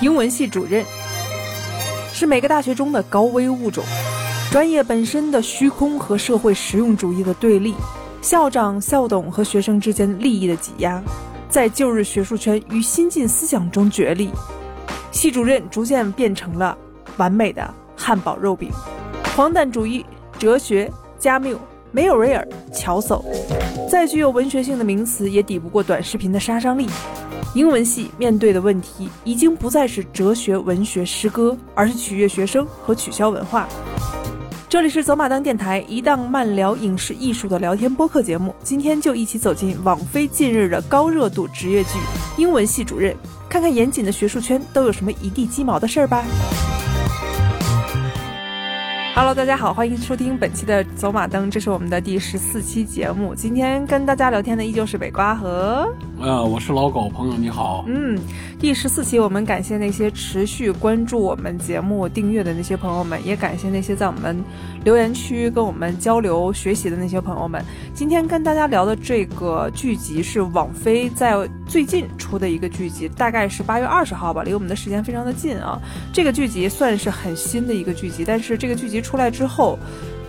英文系主任是每个大学中的高危物种，专业本身的虚空和社会实用主义的对立，校长、校董和学生之间利益的挤压，在旧日学术圈与新进思想中角力。系主任逐渐变成了完美的汉堡肉饼，荒诞主义、哲学、加缪、梅尔维尔、乔叟，再具有文学性的名词也抵不过短视频的杀伤力。英文系面对的问题已经不再是哲学、文学、诗歌，而是取悦学生和取消文化。这里是走马灯电台，一档慢聊影视艺术的聊天播客节目。今天就一起走进网飞近日的高热度职业剧《英文系主任》，看看严谨的学术圈都有什么一地鸡毛的事儿吧。Hello，大家好，欢迎收听本期的走马灯，这是我们的第十四期节目。今天跟大家聊天的依旧是北瓜和。呃，我是老狗朋友，你好。嗯，第十四期，我们感谢那些持续关注我们节目、订阅的那些朋友们，也感谢那些在我们留言区跟我们交流、学习的那些朋友们。今天跟大家聊的这个剧集是网飞在最近出的一个剧集，大概是八月二十号吧，离我们的时间非常的近啊。这个剧集算是很新的一个剧集，但是这个剧集出来之后。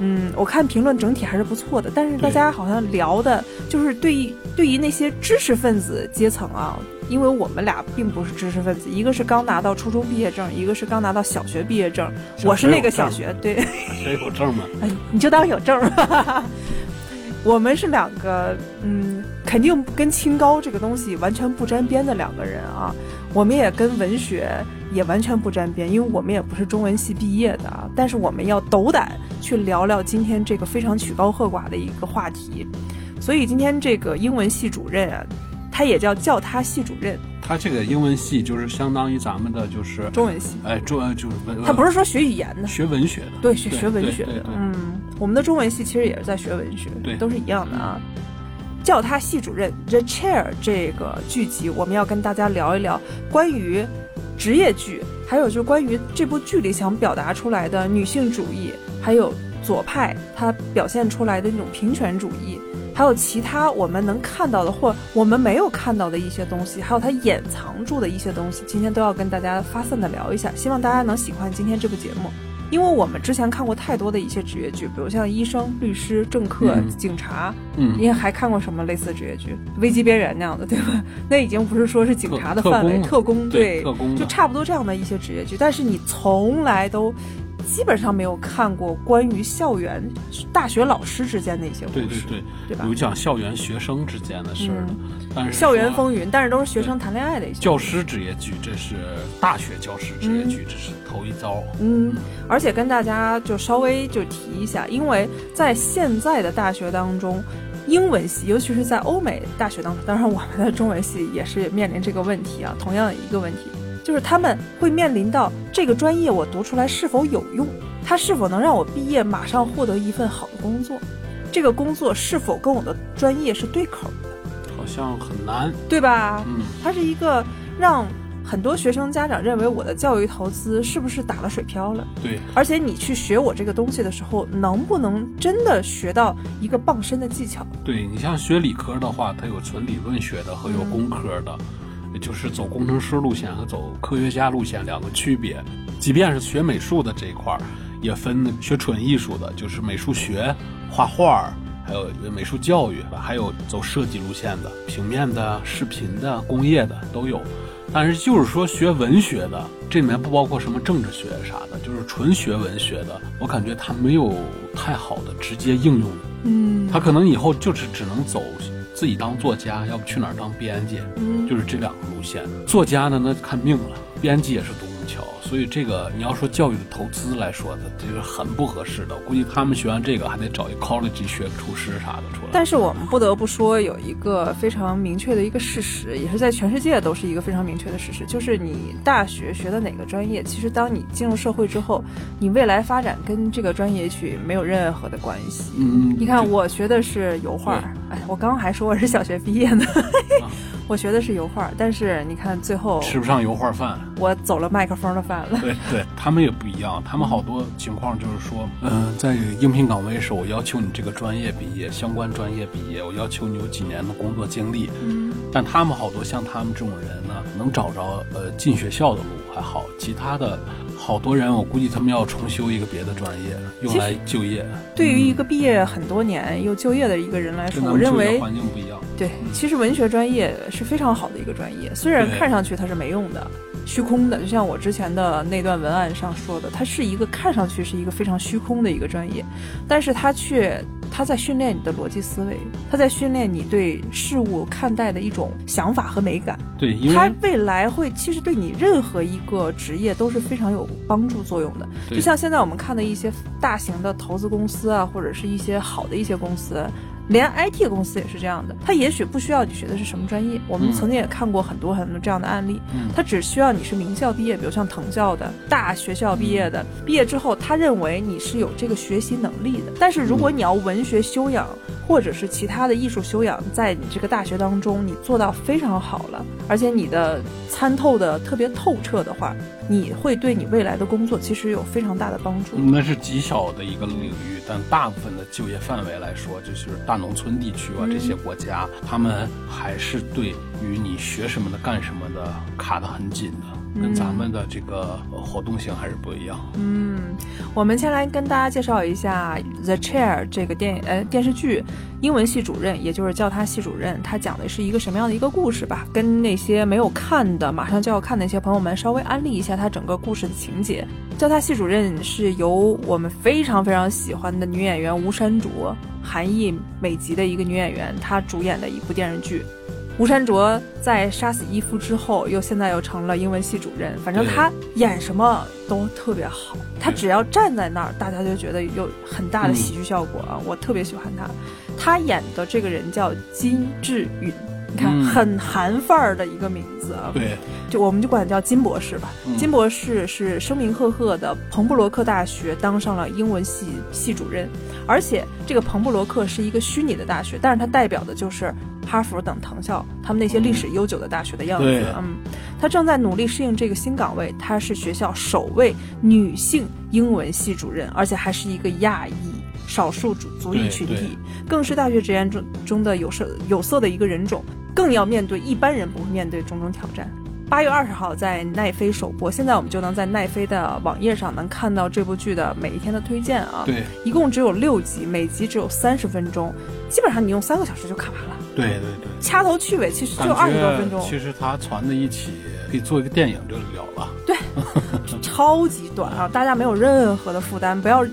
嗯，我看评论整体还是不错的，但是大家好像聊的就是对于对于那些知识分子阶层啊，因为我们俩并不是知识分子，一个是刚拿到初中毕业证，一个是刚拿到小学毕业证，我是那个小学，对，谁有证吗？哎，你就当有证。我们是两个，嗯，肯定跟清高这个东西完全不沾边的两个人啊。我们也跟文学也完全不沾边，因为我们也不是中文系毕业的啊。但是我们要斗胆去聊聊今天这个非常曲高和寡的一个话题。所以今天这个英文系主任啊，他也叫叫他系主任。他这个英文系就是相当于咱们的就是中文系，哎，中就是文。他不是说学语言的，学文学的。对，学学文学的，嗯。我们的中文系其实也是在学文学，对，都是一样的啊。叫他系主任，The Chair 这个剧集，我们要跟大家聊一聊关于职业剧，还有就是关于这部剧里想表达出来的女性主义，还有左派它表现出来的那种平权主义，还有其他我们能看到的或我们没有看到的一些东西，还有它掩藏住的一些东西，今天都要跟大家发散的聊一下，希望大家能喜欢今天这部节目。因为我们之前看过太多的一些职业剧，比如像医生、律师、政客、警察，嗯，你还看过什么类似的职业剧？危机边缘那样的，对吧？那已经不是说是警察的范围，特工，对，特工，就差不多这样的一些职业剧。但是你从来都基本上没有看过关于校园、大学老师之间的一些故事，对对对，对吧？有讲校园学生之间的事儿，校园风云，但是都是学生谈恋爱的一些。教师职业剧，这是大学教师职业剧，这是。头一遭，嗯，而且跟大家就稍微就提一下，因为在现在的大学当中，英文系，尤其是在欧美大学当中，当然我们的中文系也是面临这个问题啊，同样的一个问题，就是他们会面临到这个专业我读出来是否有用，它是否能让我毕业马上获得一份好的工作，这个工作是否跟我的专业是对口的，好像很难，对吧？嗯，它是一个让。很多学生家长认为我的教育投资是不是打了水漂了？对，而且你去学我这个东西的时候，能不能真的学到一个傍身的技巧？对你像学理科的话，它有纯理论学的和有工科的，就是走工程师路线和走科学家路线两个区别。即便是学美术的这一块儿，也分学纯艺术的，就是美术学、画画，还有美术教育，还有走设计路线的，平面的、视频的、工业的都有。但是就是说学文学的，这里面不包括什么政治学啥的，就是纯学文学的，我感觉他没有太好的直接应用。嗯，他可能以后就是只能走自己当作家，要不去哪儿当编辑，就是这两个路线。作家呢，那看命了；编辑也是多。所以这个你要说教育的投资来说的，这是很不合适的。我估计他们学完这个还得找一 college 学厨师啥的出来。但是我们不得不说，有一个非常明确的一个事实，也是在全世界都是一个非常明确的事实，就是你大学学的哪个专业，其实当你进入社会之后，你未来发展跟这个专业去没有任何的关系。嗯，你看我学的是油画，哎，我刚刚还说我是小学毕业的。我学的是油画，但是你看最后吃不上油画饭，我走了麦克风的饭了。对对，他们也不一样，他们好多情况就是说，嗯，在应聘岗位时，我要求你这个专业毕业，相关专业毕业，我要求你有几年的工作经历。嗯，但他们好多像他们这种人呢，能找着呃进学校的路还好，其他的好多人，我估计他们要重修一个别的专业用来就业。对于一个毕业很多年又就业的一个人来说，我认为环境不一样。对，其实文学专业是非常好的一个专业，虽然看上去它是没用的。虚空的，就像我之前的那段文案上说的，它是一个看上去是一个非常虚空的一个专业，但是它却它在训练你的逻辑思维，它在训练你对事物看待的一种想法和美感。对，因为它未来会其实对你任何一个职业都是非常有帮助作用的。就像现在我们看的一些大型的投资公司啊，或者是一些好的一些公司。连 IT 公司也是这样的，他也许不需要你学的是什么专业。我们曾经也看过很多很多这样的案例，他只需要你是名校毕业，比如像藤校的大学校毕业的，毕业之后他认为你是有这个学习能力的。但是如果你要文学修养或者是其他的艺术修养，在你这个大学当中你做到非常好了，而且你的参透的特别透彻的话。你会对你未来的工作其实有非常大的帮助。那是极小的一个领域，但大部分的就业范围来说，就是大农村地区啊，这些国家，他们还是对于你学什么的、干什么的卡得很紧的。跟咱们的这个活动性还是不一样。嗯，我们先来跟大家介绍一下《The Chair》这个电呃电视剧，英文系主任，也就是叫他系主任，他讲的是一个什么样的一个故事吧？跟那些没有看的、马上就要看的一些朋友们稍微安利一下他整个故事的情节。叫他系主任是由我们非常非常喜欢的女演员吴珊卓，韩裔美籍的一个女演员，她主演的一部电视剧。吴山卓在杀死伊夫之后，又现在又成了英文系主任。反正他演什么都特别好，他只要站在那儿，大家就觉得有很大的喜剧效果啊！我特别喜欢他。他演的这个人叫金智允，你看很韩范儿的一个名字啊。对，就我们就管他叫金博士吧。金博士是声名赫赫的彭布罗克大学当上了英文系系主任，而且这个彭布罗克是一个虚拟的大学，但是它代表的就是。哈佛等藤校，他们那些历史悠久的大学的样子，嗯，他正在努力适应这个新岗位。他是学校首位女性英文系主任，而且还是一个亚裔少数族族裔群体，更是大学职员中中的有色有色的一个人种，更要面对一般人不会面对种种挑战。八月二十号在奈飞首播，现在我们就能在奈飞的网页上能看到这部剧的每一天的推荐啊。对，一共只有六集，每集只有三十分钟，基本上你用三个小时就看完了。对对对，掐头去尾其实就二十多分钟。其实他攒在一起可以做一个电影就了了。对，超级短啊！大家没有任何的负担，不要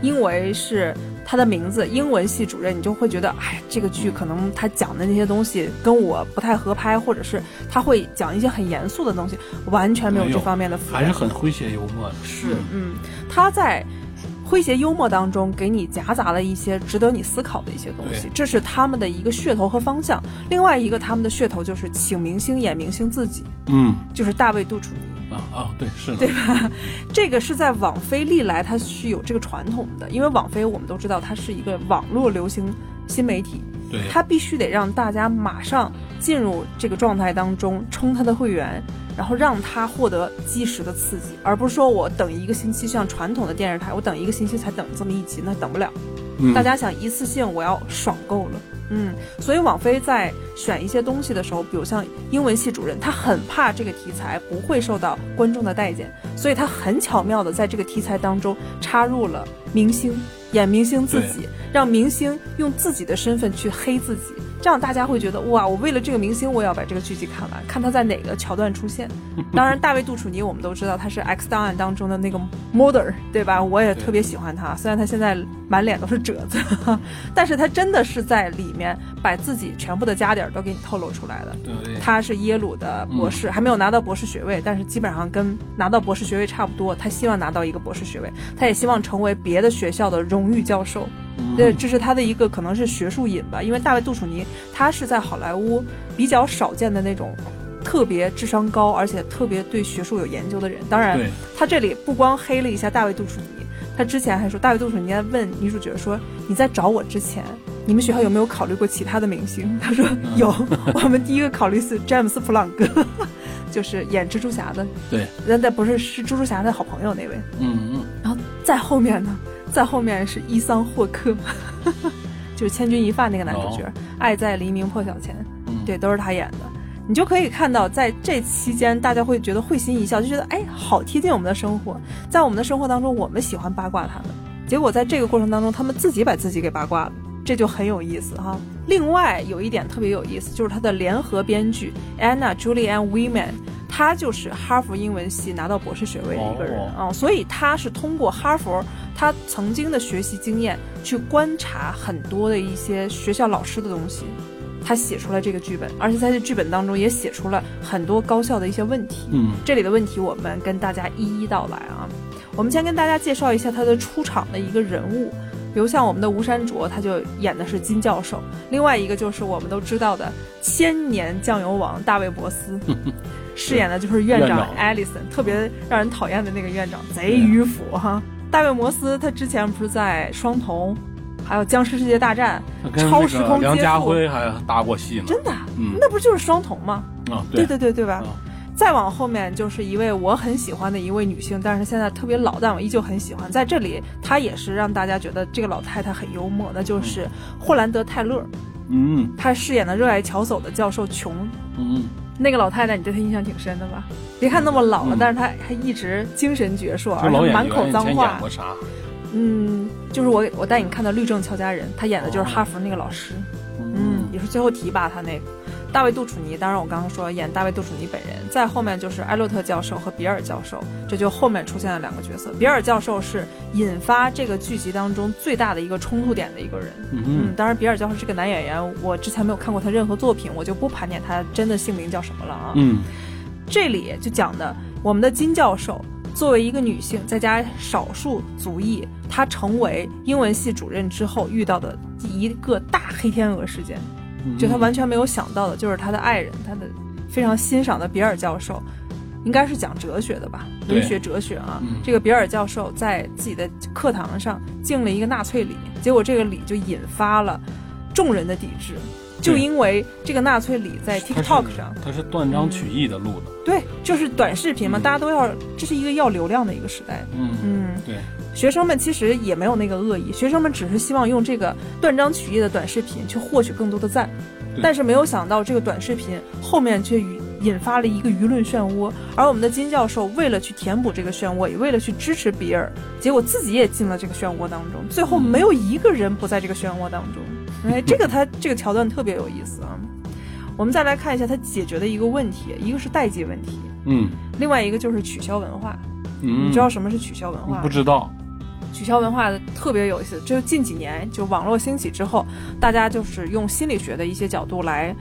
因为是他的名字英文系主任，你就会觉得哎，这个剧可能他讲的那些东西跟我不太合拍，或者是他会讲一些很严肃的东西，完全没有这方面的负担，还是很诙谐幽默的。是，嗯，他在。诙谐幽默当中，给你夹杂了一些值得你思考的一些东西，这是他们的一个噱头和方向。另外一个，他们的噱头就是请明星演明星自己，嗯，就是大卫杜楚尼啊啊，对，是的，对吧？这个是在网飞历来它是有这个传统的，因为网飞我们都知道它是一个网络流行新媒体，对，它必须得让大家马上进入这个状态当中，充它的会员。然后让他获得即时的刺激，而不是说我等一个星期，像传统的电视台，我等一个星期才等这么一集，那等不了。大家想一次性我要爽够了，嗯，所以网飞在选一些东西的时候，比如像英文系主任，他很怕这个题材不会受到观众的待见，所以他很巧妙的在这个题材当中插入了明星演明星自己，让明星用自己的身份去黑自己。这样大家会觉得哇，我为了这个明星，我也要把这个剧集看完，看他在哪个桥段出现。当然，大卫杜楚尼我们都知道他是《X 档案》当中的那个 Mother，对吧？我也特别喜欢他，虽然他现在满脸都是褶子，但是他真的是在里面把自己全部的家底儿都给你透露出来了。对，他是耶鲁的博士，还没有拿到博士学位，但是基本上跟拿到博士学位差不多。他希望拿到一个博士学位，他也希望成为别的学校的荣誉教授。对，这是他的一个可能是学术瘾吧，因为大卫杜楚尼他是在好莱坞比较少见的那种特别智商高而且特别对学术有研究的人。当然，他这里不光黑了一下大卫杜楚尼，他之前还说大卫杜楚尼在问女主角说：“你在找我之前，你们学校有没有考虑过其他的明星？”他说：“有，我们第一个考虑是詹姆斯弗朗哥。”就是演蜘蛛侠的，对，那那不是是蜘蛛侠的好朋友那位。嗯嗯，然后再后面呢，再后面是伊桑霍克，就是《千钧一发》那个男主角，哦爱在黎明破晓前》，嗯对，都是他演的。你就可以看到，在这期间，大家会觉得会心一笑，就觉得哎，好贴近我们的生活。在我们的生活当中，我们喜欢八卦他们，结果在这个过程当中，他们自己把自己给八卦了，这就很有意思哈。另外有一点特别有意思，就是他的联合编剧 Anna Julianne Weeman，他就是哈佛英文系拿到博士学位的一个人啊、哦所以他是通过哈佛他曾经的学习经验去观察很多的一些学校老师的东西。他写出了这个剧本，而且在这剧本当中也写出了很多高校的一些问题。嗯这里的问题我们跟大家一一道来啊。我们先跟大家介绍一下他的出场的一个人物，比如像我们的吴山卓，他就演的是金教授；另外一个就是我们都知道的千年酱油王大卫·博斯，饰演的就是院长院长艾利森，特别让人讨厌的那个院长，贼迂腐哈。大卫·摩斯他之前不是在《双瞳》，还有《僵尸世界大战超时空接梁家，辉还搭过戏呢。真的，嗯那不就是双瞳吗？啊，对对对对吧？啊再往后面就是一位我很喜欢的一位女性，但是现在特别老，但我依旧很喜欢。在这里，她也是让大家觉得这个老太太很幽默，那就是霍兰德·泰勒，嗯她饰演的热爱乔叟的教授琼。嗯那个老太太，你对她印象挺深的吧？别看那么老了，嗯但是她还一直精神矍铄，嗯，而且满口脏话过。啥？嗯，就是我我带你看的《律政俏佳人》，她演的就是哈佛那个老师。嗯，也是最后提拔她那个大卫·杜楚尼。当然，我刚刚说演大卫·杜楚尼本人，再后面就是埃洛特教授和比尔教授，这就后面出现了两个角色。比尔教授是引发这个剧集当中最大的一个冲突点的一个人。嗯嗯，当然，比尔教授是个男演员，我之前没有看过他任何作品，我就不盘点他真的姓名叫什么了啊。嗯这里就讲的我们的金教授作为一个女性，再加少数族裔，她成为英文系主任之后遇到的一个大黑天鹅事件。嗯，就他完全没有想到的，就是他的爱人，他的非常欣赏的比尔教授，应该是讲哲学的吧，文学哲学啊。嗯这个比尔教授在自己的课堂上敬了一个纳粹礼，结果这个礼就引发了众人的抵制，就因为这个纳粹礼在 TikTok 上，他是断章取义的录的。对，就是短视频嘛，嗯大家都要，这是一个要流量的一个时代。嗯嗯，对，学生们其实也没有那个恶意，学生们只是希望用这个断章取义的短视频去获取更多的赞，但是没有想到这个短视频后面却引引发了一个舆论漩涡，而我们的金教授为了去填补这个漩涡，也为了去支持比尔，结果自己也进了这个漩涡当中，最后没有一个人不在这个漩涡当中。哎，这个他这个桥段特别有意思啊。我们再来看一下他解决的一个问题，一个是代际问题，嗯另外一个就是取消文化。嗯，你知道什么是取消文化吗？不知道？取消文化的特别有意思，就是近几年就网络兴起之后，大家就是用心理学的一些角度来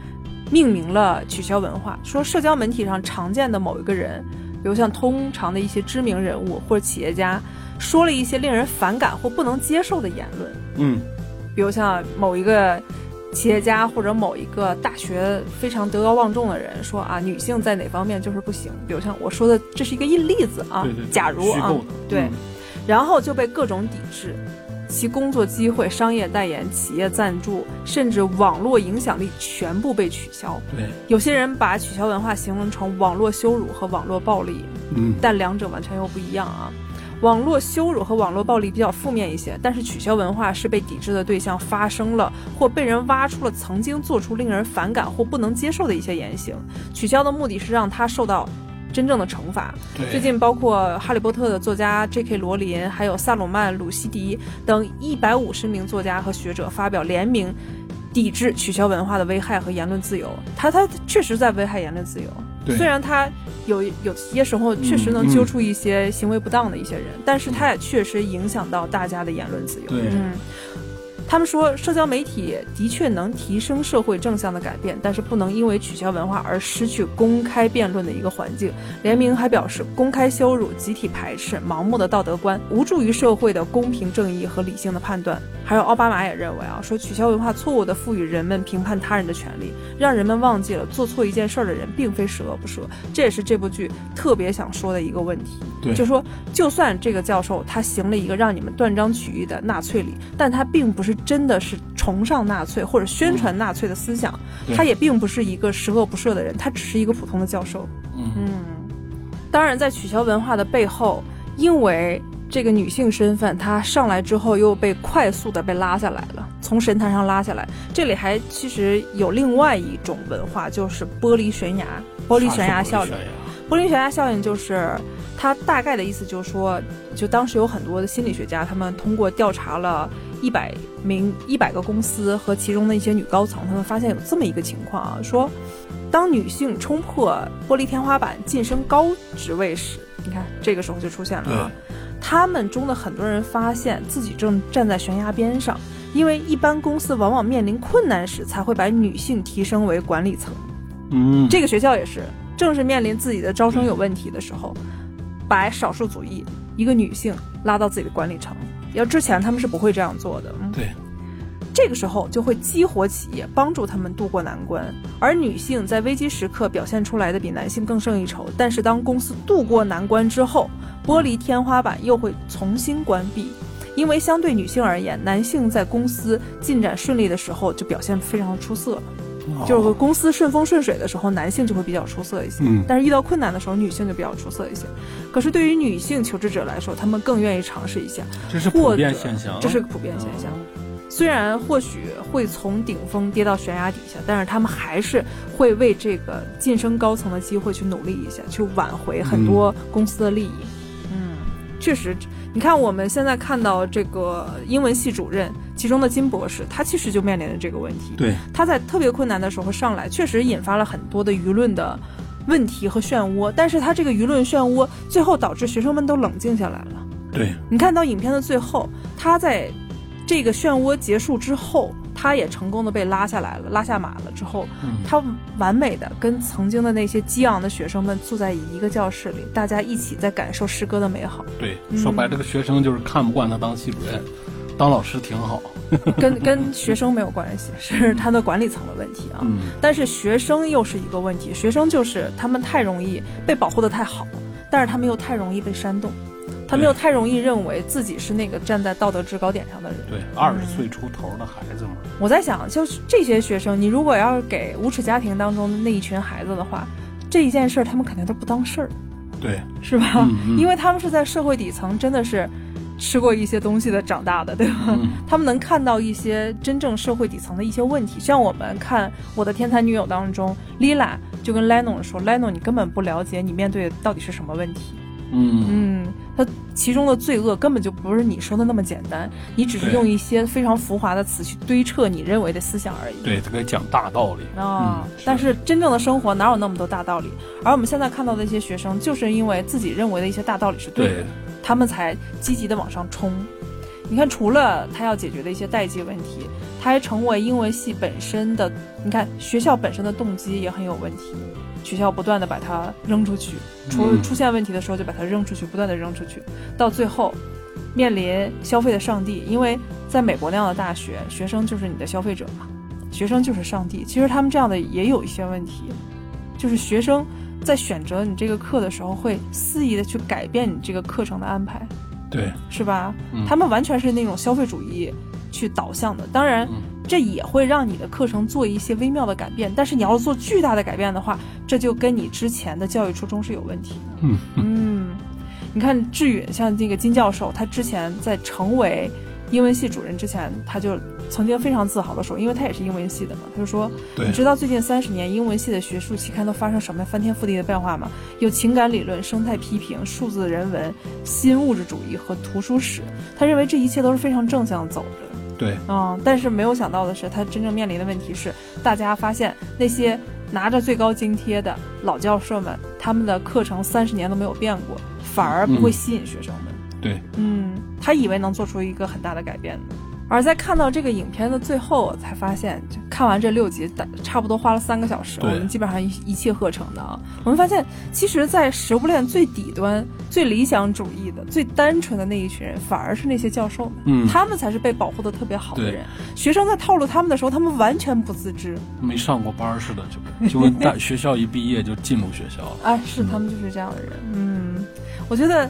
命名了取消文化，说社交媒体上常见的某一个人，比如像通常的一些知名人物或者企业家，说了一些令人反感或不能接受的言论，嗯。比如像某一个企业家或者某一个大学非常德高望重的人说啊，女性在哪方面就是不行，比如像我说的，这是一个例子啊，对对对假如啊对。嗯然后就被各种抵制，其工作机会、商业代言、企业赞助，甚至网络影响力全部被取消。对，有些人把取消文化形容成网络羞辱和网络暴力，嗯但两者完全又不一样啊。网络羞辱和网络暴力比较负面一些，但是取消文化是被抵制的对象发生了或被人挖出了曾经做出令人反感或不能接受的一些言行，取消的目的是让他受到真正的惩罚。最近，包括《哈利波特》的作家 J.K. 罗琳，还有萨鲁曼·鲁西迪等一百五十名作家和学者发表联名，抵制取消文化的危害和言论自由。他他确实在危害言论自由。虽然他有有些时候确实能嗯揪出一些行为不当的一些人，但是他也确实影响到大家的言论自由。对嗯。他们说，社交媒体的确能提升社会正向的改变，但是不能因为取消文化而失去公开辩论的一个环境。联名还表示，公开羞辱、集体排斥、盲目的道德观，无助于社会的公平正义和理性的判断。还有奥巴马也认为啊，说取消文化错误地赋予人们评判他人的权利，让人们忘记了做错一件事儿的人并非十恶不赦。这也是这部剧特别想说的一个问题。对就说就算这个教授他行了一个让你们断章取义的纳粹礼，但他并不是真的是崇尚纳粹或者宣传纳粹的思想，对他也并不是一个十恶不赦的人，他只是一个普通的教授。嗯嗯，当然，在取消文化的背后，因为这个女性身份，她上来之后又被快速的被拉下来了，从神坛上拉下来。这里还其实有另外一种文化，就是玻璃悬崖，玻璃悬崖效应啥。是玻璃悬崖玻璃悬崖效应就是它大概的意思，就是说，就当时有很多的心理学家，他们通过调查了一百名一百个公司和其中的一些女高层，他们发现有这么一个情况啊，说当女性冲破玻璃天花板晋升高职位时，你看这个时候就出现了啊，他们中的很多人发现自己正站在悬崖边上。因为一般公司往往面临困难时，才会把女性提升为管理层。嗯，这个学校也是，正是面临自己的招生有问题的时候，把少数族裔一个女性拉到自己的管理层。要之前他们是不会这样做的。嗯，对，这个时候就会激活企业，帮助他们渡过难关。而女性在危机时刻表现出来的比男性更胜一筹。但是当公司渡过难关之后，玻璃天花板又会重新关闭。因为相对女性而言，男性在公司进展顺利的时候就表现非常出色，就是公司顺风顺水的时候，男性就会比较出色一些。嗯但是遇到困难的时候，女性就比较出色一些。可是对于女性求职者来说，他们更愿意尝试一下，这是普遍现象，这是个普遍现象。虽然或许会从顶峰跌到悬崖底下，但是他们还是会为这个晋升高层的机会去努力一下，去挽回很多公司的利益。嗯，确实，你看我们现在看到这个英文系主任，其中的金博士，他其实就面临着这个问题。对，他在特别困难的时候上来，确实引发了很多的舆论的问题和漩涡，但是他这个舆论漩涡最后导致学生们都冷静下来了。对，你看到影片的最后，他在这个漩涡结束之后，他也成功的被拉下来了，拉下马了之后，嗯。他完美的跟曾经的那些激昂的学生们坐在一个教室里，大家一起在感受诗歌的美好，对，嗯。说白了，这个学生就是看不惯他当系主任，当老师挺好。跟跟学生没有关系，是他的管理层的问题啊。嗯，但是学生又是一个问题，学生就是他们太容易被保护的太好，但是他们又太容易被煽动，他们又太容易认为自己是那个站在道德制高点上的人。对，二十岁出头的孩子嘛，我在想，就是这些学生，你如果要是给无耻家庭当中的那一群孩子的话，这一件事儿他们肯定都不当事儿，对，是吧？嗯嗯因为他们是在社会底层，真的是吃过一些东西的长大的，对吧？嗯他们能看到一些真正社会底层的一些问题，像我们看《我的天才女友》当中，Lila 就跟 Leno 说：“Leno，你根本不了解你面对的到底是什么问题。嗯嗯，他其中的罪恶根本就不是你说的那么简单，你只是用一些非常浮华的词去堆砌你认为的思想而已。对，他给讲大道理。啊、嗯但是真正的生活哪有那么多大道理？而我们现在看到的一些学生，就是因为自己认为的一些大道理是对的，对，他们才积极的往上冲。你看，除了他要解决的一些代际问题，他还成为英文系本身的，你看学校本身的动机也很有问题。学校不断的把它扔出去，出嗯出现问题的时候就把它扔出去，不断的扔出去，到最后面临消费的上帝。因为在美国那样的大学，学生就是你的消费者嘛，学生就是上帝。其实他们这样的也有一些问题，就是学生在选择你这个课的时候，会肆意的去改变你这个课程的安排，对，是吧？嗯他们完全是那种消费主义去导向的。当然，嗯这也会让你的课程做一些微妙的改变，但是你要是做巨大的改变的话，这就跟你之前的教育初衷是有问题的。嗯嗯，你看志允，像这个金教授，他之前在成为英文系主任之前，他就曾经非常自豪的说，因为他也是英文系的嘛，他就说，你知道最近三十年英文系的学术期刊都发生什么翻天覆地的变化吗？有情感理论、生态批评、数字人文、新物质主义和图书史。他认为这一切都是非常正向走的。对，嗯，但是没有想到的是，他真正面临的问题是，大家发现那些拿着最高津贴的老教授们，他们的课程三十年都没有变过，反而不会嗯吸引学生们。对，嗯，他以为能做出一个很大的改变呢。而在看到这个影片的最后，我才发现，就看完这六集，大差不多花了三个小时，我们基本上一一气呵成的啊。我们发现，其实，在食物链最底端、最理想主义的、最单纯的那一群人，反而是那些教授们，嗯他们才是被保护的特别好的人。学生在套路他们的时候，他们完全不自知没上过班儿似的，就就跟大 学校一毕业就进入学校了。啊，是他们就是这样的人。嗯，我觉得，呃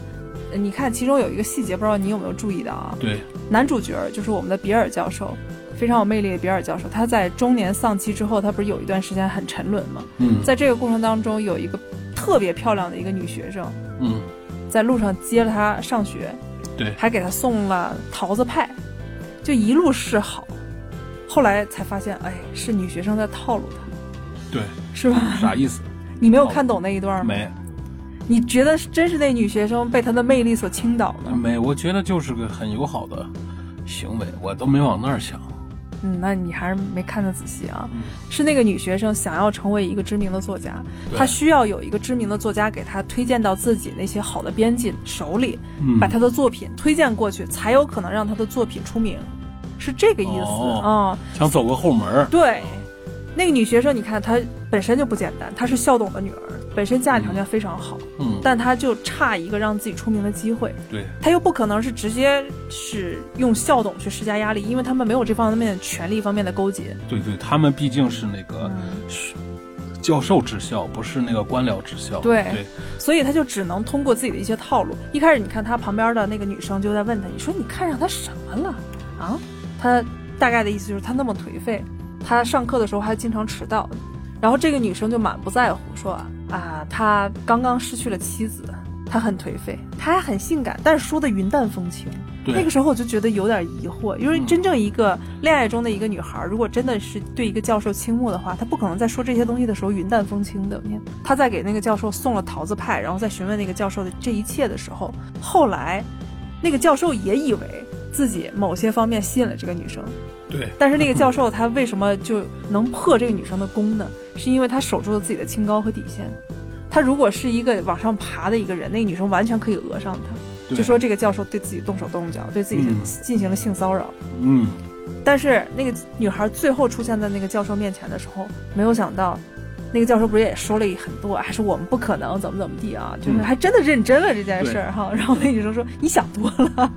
你看其中有一个细节，不知道你有没有注意到啊？对，男主角就是我们的比尔教授，非常有魅力的比尔教授，他在中年丧妻之后，他不是有一段时间很沉沦吗？嗯，在这个过程当中，有一个特别漂亮的一个女学生，嗯，在路上接了他上学，对，还给他送了桃子派，就一路示好。后来才发现，哎，是女学生在套路他，对，是吧？啥意思？你没有看懂那一段吗？没，你觉得真是那女学生被他的魅力所倾倒了？没，我觉得就是个很友好的行为，我都没往那儿想。嗯，那你还是没看得仔细啊。嗯是那个女学生想要成为一个知名的作家，她需要有一个知名的作家给她推荐到自己那些好的编辑手里，嗯把她的作品推荐过去，才有可能让她的作品出名，是这个意思啊、哦想走个后门。对，那个女学生，你看她本身就不简单，她是校董的女儿，本身家里条件非常好，嗯，但他就差一个让自己出名的机会。对，他又不可能是直接是用校董去施加压力，因为他们没有这方面权力方面的勾结。对对，他们毕竟是那个嗯教授职校，不是那个官僚职校。对对，所以他就只能通过自己的一些套路。一开始你看他旁边的那个女生就在问他：“你说你看上他什么了啊？”他大概的意思就是他那么颓废，他上课的时候还经常迟到。然后这个女生就满不在乎说：“啊，他刚刚失去了妻子，他很颓废，他还很性感，但是说的云淡风轻。”那个时候我就觉得有点疑惑，因为嗯真正一个恋爱中的一个女孩，如果真的是对一个教授倾慕的话，她不可能在说这些东西的时候云淡风轻的。她在给那个教授送了桃子派，然后在询问那个教授的这一切的时候，后来那个教授也以为自己某些方面吸引了这个女生，对，但是那个教授他为什么就能破这个女生的功呢？是因为他守住了自己的清高和底线。他如果是一个往上爬的一个人，那个女生完全可以讹上他。就说这个教授对自己动手动脚，对自己嗯进行了性骚扰。嗯，但是那个女孩最后出现在那个教授面前的时候，没有想到，那个教授不是也说了很多，还是我们不可能怎么怎么地啊，就是嗯还真的认真了这件事儿哈。然后那女生说：“你想多了，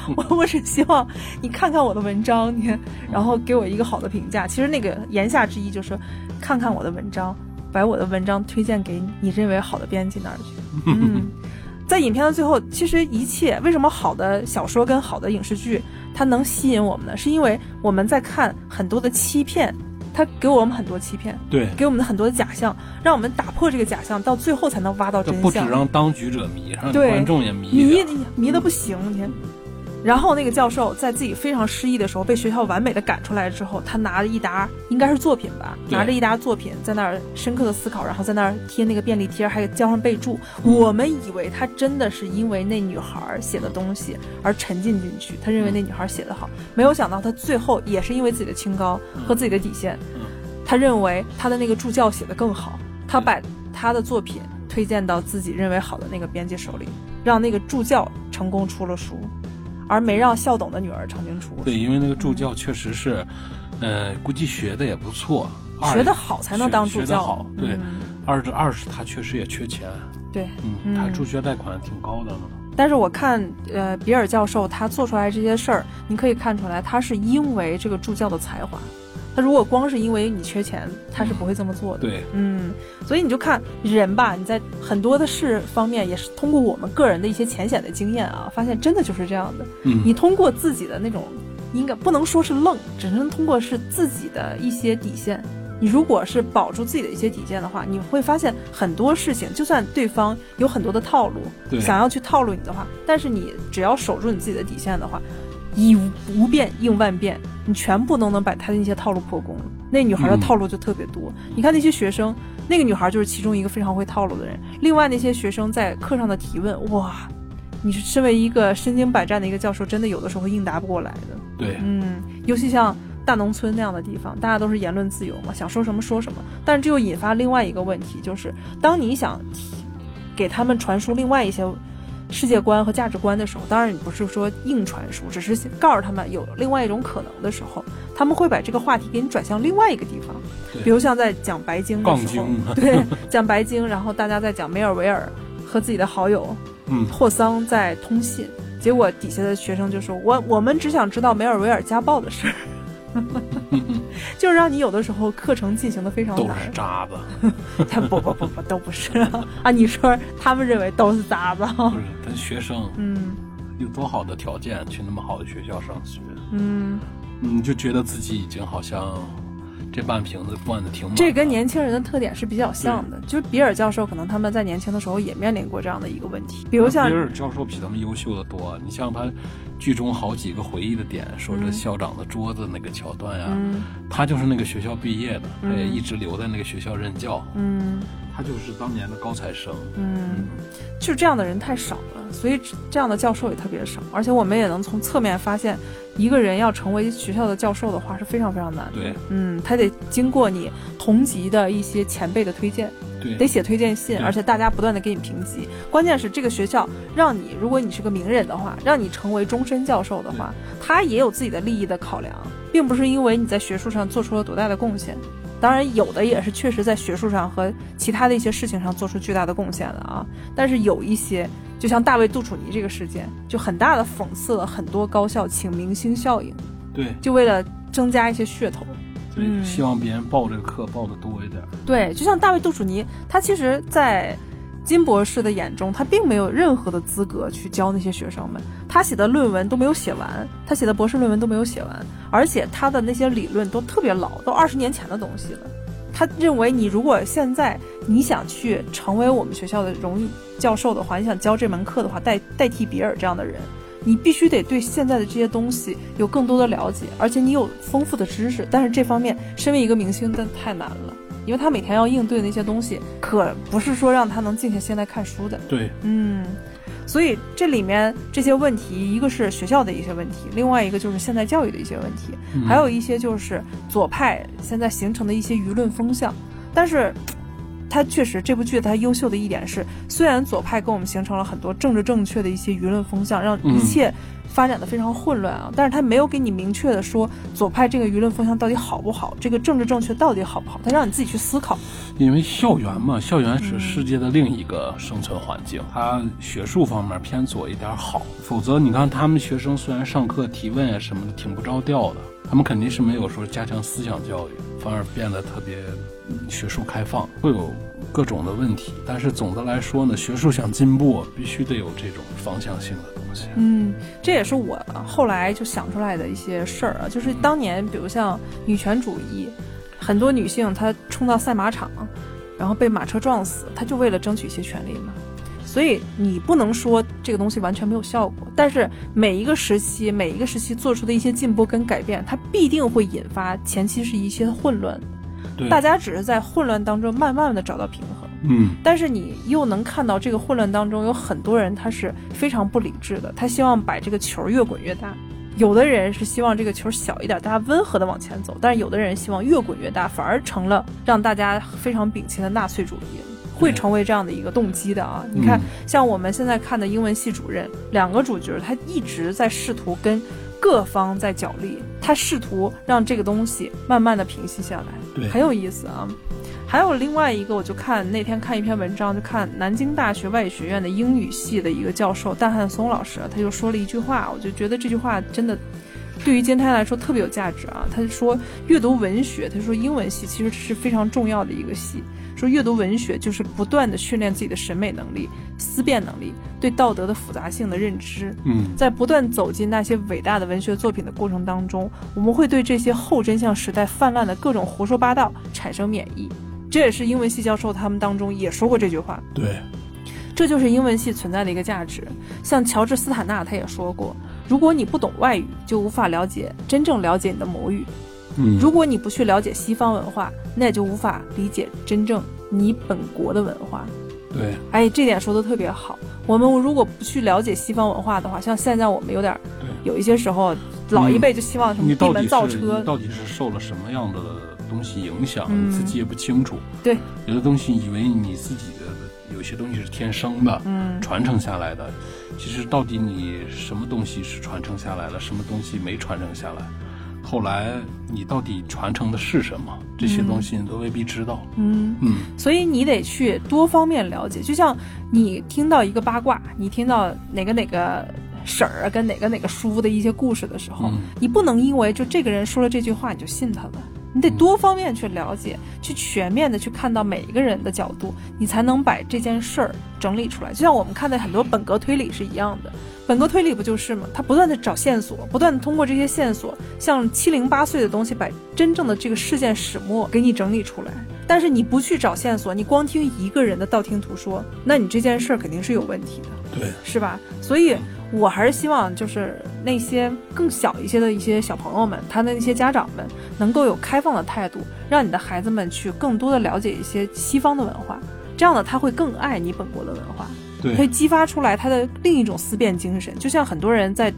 我我只希望你看看我的文章，你然后给我一个好的评价。其实那个言下之意就是，看看我的文章，把我的文章推荐给你认为好的编辑那儿去。嗯。”在影片的最后，其实一切为什么好的小说跟好的影视剧它能吸引我们呢？是因为我们在看很多的欺骗，它给我们很多欺骗，对，给我们的很多的假象，让我们打破这个假象，到最后才能挖到真相不只。让当局者迷，让对观众也迷迷。迷的不行，你看。然后那个教授在自己非常失意的时候，被学校完美的赶出来之后，他拿着一沓应该是作品吧，拿着一沓作品在那儿深刻的思考，然后在那儿贴那个便利贴，还交上备注。我们以为他真的是因为那女孩写的东西而沉浸进去，他认为那女孩写的好，没有想到他最后也是因为自己的清高和自己的底线，嗯。他认为他的那个助教写的更好，他把他的作品推荐到自己认为好的那个编辑手里，让那个助教成功出了书，而没让校董的女儿成功出。对，因为那个助教确实是，呃，估计学的也不错，二学的好才能当助教好，对。嗯二是二是他确实也缺钱，对，嗯，嗯他助学贷款挺高的呢。但是我看，呃，比尔教授他做出来这些事儿，你可以看出来，他是因为这个助教的才华。他如果光是因为你缺钱，他是不会这么做的。对，嗯，所以你就看人吧，你在很多的事方面，也是通过我们个人的一些浅显的经验啊，发现真的就是这样的。嗯，你通过自己的那种，应该不能说是愣，只能通过是自己的一些底线。你如果是保住自己的一些底线的话，你会发现很多事情，就算对方有很多的套路，想要去套路你的话，但是你只要守住你自己的底线的话，以无变应万变，你全部都能把他的那些套路破功了。那女孩的嗯套路就特别多，你看那些学生，那个女孩就是其中一个非常会套路的人。另外那些学生在课上的提问，哇，你是身为一个身经百战的一个教授，真的有的时候会应答不过来的。对，嗯，尤其像大农村那样的地方，大家都是言论自由嘛，想说什么说什么。但是这又引发另外一个问题，就是当你想提给他们传输另外一些世界观和价值观的时候，当然你不是说硬传输，只是告诉他们有另外一种可能的时候，他们会把这个话题给你转向另外一个地方，比如像在讲白鲸的时候，对，讲白鲸，然后大家在讲梅尔维尔和自己的好友嗯，霍桑在通信，结果底下的学生就说：“我我们只想知道梅尔维尔家暴的事儿。” 就是让你有的时候课程进行的非常都，是渣子，他不不不不都不是。啊！你说他们认为都是渣子，不是他学生嗯。有多好的条件去那么好的学校上学，嗯，嗯，就觉得自己已经好像这半瓶子灌的挺满了。这跟年轻人的特点是比较像的，就是比尔教授可能他们在年轻的时候也面临过这样的一个问题，比如像比尔教授比他们优秀的多。你像他剧中好几个回忆的点，说这校长的桌子那个桥段呀、嗯。他就是那个学校毕业的，他也嗯。一直留在那个学校任教，嗯他就是当年的高材生。嗯，就是这样的人太少了，所以这样的教授也特别少，而且我们也能从侧面发现，一个人要成为学校的教授的话是非常非常难的。对嗯，他得经过你同级的一些前辈的推荐，得，写推荐信，而且大家不断的给你评级。关键是这个学校让你，如果你是个名人的话，让你成为终身教授的话，他也有自己的利益的考量，并不是因为你在学术上做出了多大的贡献。当然，有的也是确实在学术上和其他的一些事情上做出巨大的贡献的啊。但是有一些，就像大卫杜楚尼这个事件，就很大的讽刺了很多高校请明星效应，对就为了增加一些噱头。对，嗯希望别人报这个课报的多一点。对，就像大卫杜楚尼，他其实，在金博士的眼中，他并没有任何的资格去教那些学生们。他写的论文都没有写完，他写的博士论文都没有写完，而且他的那些理论都特别老，都二十年前的东西了。他认为，你如果现在你想去成为我们学校的荣誉教授的话，你想教这门课的话，代代替比尔这样的人，你必须得对现在的这些东西有更多的了解，而且你有丰富的知识。但是这方面，身为一个明星，真的太难了。因为他每天要应对那些东西，可不是说让他能静下心来看书的。对，嗯，所以这里面这些问题，一个是学校的一些问题，另外一个就是现代教育的一些问题，嗯还有一些就是左派现在形成的一些舆论风向。但是，它确实这部剧它优秀的一点是，虽然左派跟我们形成了很多政治正确的一些舆论风向，让一嗯切发展的非常混乱啊，但是他没有给你明确的说左派这个舆论风向到底好不好，这个政治正确到底好不好，他让你自己去思考。因为校园嘛，校园是世界的另一个生存环境，它学术方面偏左一点好，否则你看他们学生虽然上课提问啊什么的挺不着调的，他们肯定是没有说加强思想教育，反而变得特别嗯学术开放，会有各种的问题。但是总的来说呢，学术想进步，必须得有这种方向性的东西。嗯，这也是我后来就想出来的一些事儿啊，就是当年比如像女权主义，很多女性她冲到赛马场，然后被马车撞死，她就为了争取一些权利嘛。所以你不能说这个东西完全没有效果，但是每一个时期，每一个时期做出的一些进步跟改变，它必定会引发前期是一些混乱，对，大家只是在混乱当中慢慢的找到平衡。嗯，但是你又能看到这个混乱当中有很多人他是非常不理智的，他希望把这个球越滚越大。有的人是希望这个球小一点，大家温和的往前走；但是有的人希望越滚越大，反而成了让大家非常摒弃的纳粹主义，会成为这样的一个动机的啊！你看嗯，像我们现在看的英文系主任，两个主角他一直在试图跟各方在角力，他试图让这个东西慢慢的平息下来，对很有意思啊。还有另外一个，我就看那天看一篇文章，就看南京大学外语学院的英语系的一个教授戴汉松老师，他就说了一句话，我就觉得这句话真的对于今天来说特别有价值啊。他就说阅读文学，他说英文系其实是非常重要的一个系，说阅读文学就是不断的训练自己的审美能力、思辨能力、对道德的复杂性的认知。嗯，在不断走进那些伟大的文学作品的过程当中，我们会对这些后真相时代泛滥的各种胡说八道产生免疫。这也是英文系教授他们当中也说过这句话，对，这就是英文系存在的一个价值。像乔治斯坦纳他也说过，如果你不懂外语，就无法了解真正了解你的母语；嗯，如果你不去了解西方文化，那也就无法理解真正你本国的文化。对，哎，这点说的特别好。我们如果不去了解西方文化的话，像现在我们有点有一些时候，老一辈就希望什么闭门造车，到底是受了什么样的东西影响，嗯你自己也不清楚。对，有的东西以为你自己的，有些东西是天生的，嗯传承下来的。其实到底你什么东西是传承下来了，什么东西没传承下来？后来你到底传承的是什么？这些东西你都未必知道。嗯，嗯，所以你得去多方面了解。就像你听到一个八卦，你听到哪个哪个婶儿啊跟哪个哪个叔的一些故事的时候，嗯你不能因为就这个人说了这句话你就信他了。你得多方面去了解，去全面的去看到每一个人的角度，你才能把这件事儿整理出来。就像我们看的很多本格推理是一样的，本格推理不就是吗？他不断的找线索，不断的通过这些线索，像七零八碎的东西，把真正的这个事件始末给你整理出来。但是你不去找线索，你光听一个人的道听途说，那你这件事儿肯定是有问题的，对，是吧？所以。我还是希望，就是那些更小一些的一些小朋友们，他的那些家长们，能够有开放的态度，让你的孩子们去更多的了解一些西方的文化，这样呢，他会更爱你本国的文化，对，可以激发出来他的另一种思辨精神。就像很多人在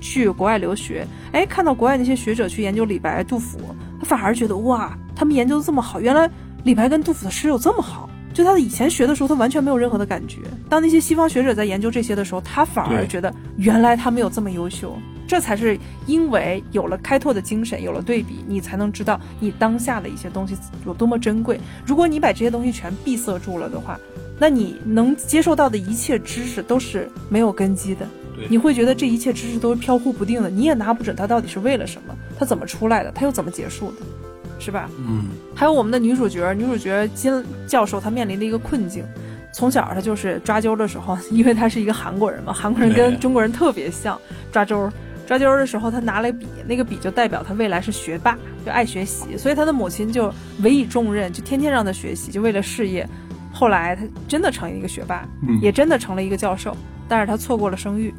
去国外留学，哎，看到国外那些学者去研究李白、杜甫，他反而觉得哇，他们研究的这么好，原来李白跟杜甫的诗有这么好。就他以前学的时候，他完全没有任何的感觉。当那些西方学者在研究这些的时候，他反而觉得原来他没有这么优秀。这才是因为有了开拓的精神，有了对比，你才能知道你当下的一些东西有多么珍贵。如果你把这些东西全闭塞住了的话，那你能接受到的一切知识都是没有根基的。你会觉得这一切知识都是飘忽不定的，你也拿不准它到底是为了什么，它怎么出来的，它又怎么结束的。是吧？嗯，还有我们的女主角，女主角金教授，她面临的一个困境，从小她就是抓阄的时候，因为她是一个韩国人嘛，韩国人跟中国人特别像，抓阄，抓阄的时候，她拿了笔，那个笔就代表她未来是学霸，就爱学习，所以她的母亲就委以重任，就天天让她学习，就为了事业。后来她真的成了一个学霸，也真的成了一个教授，但是她错过了生育。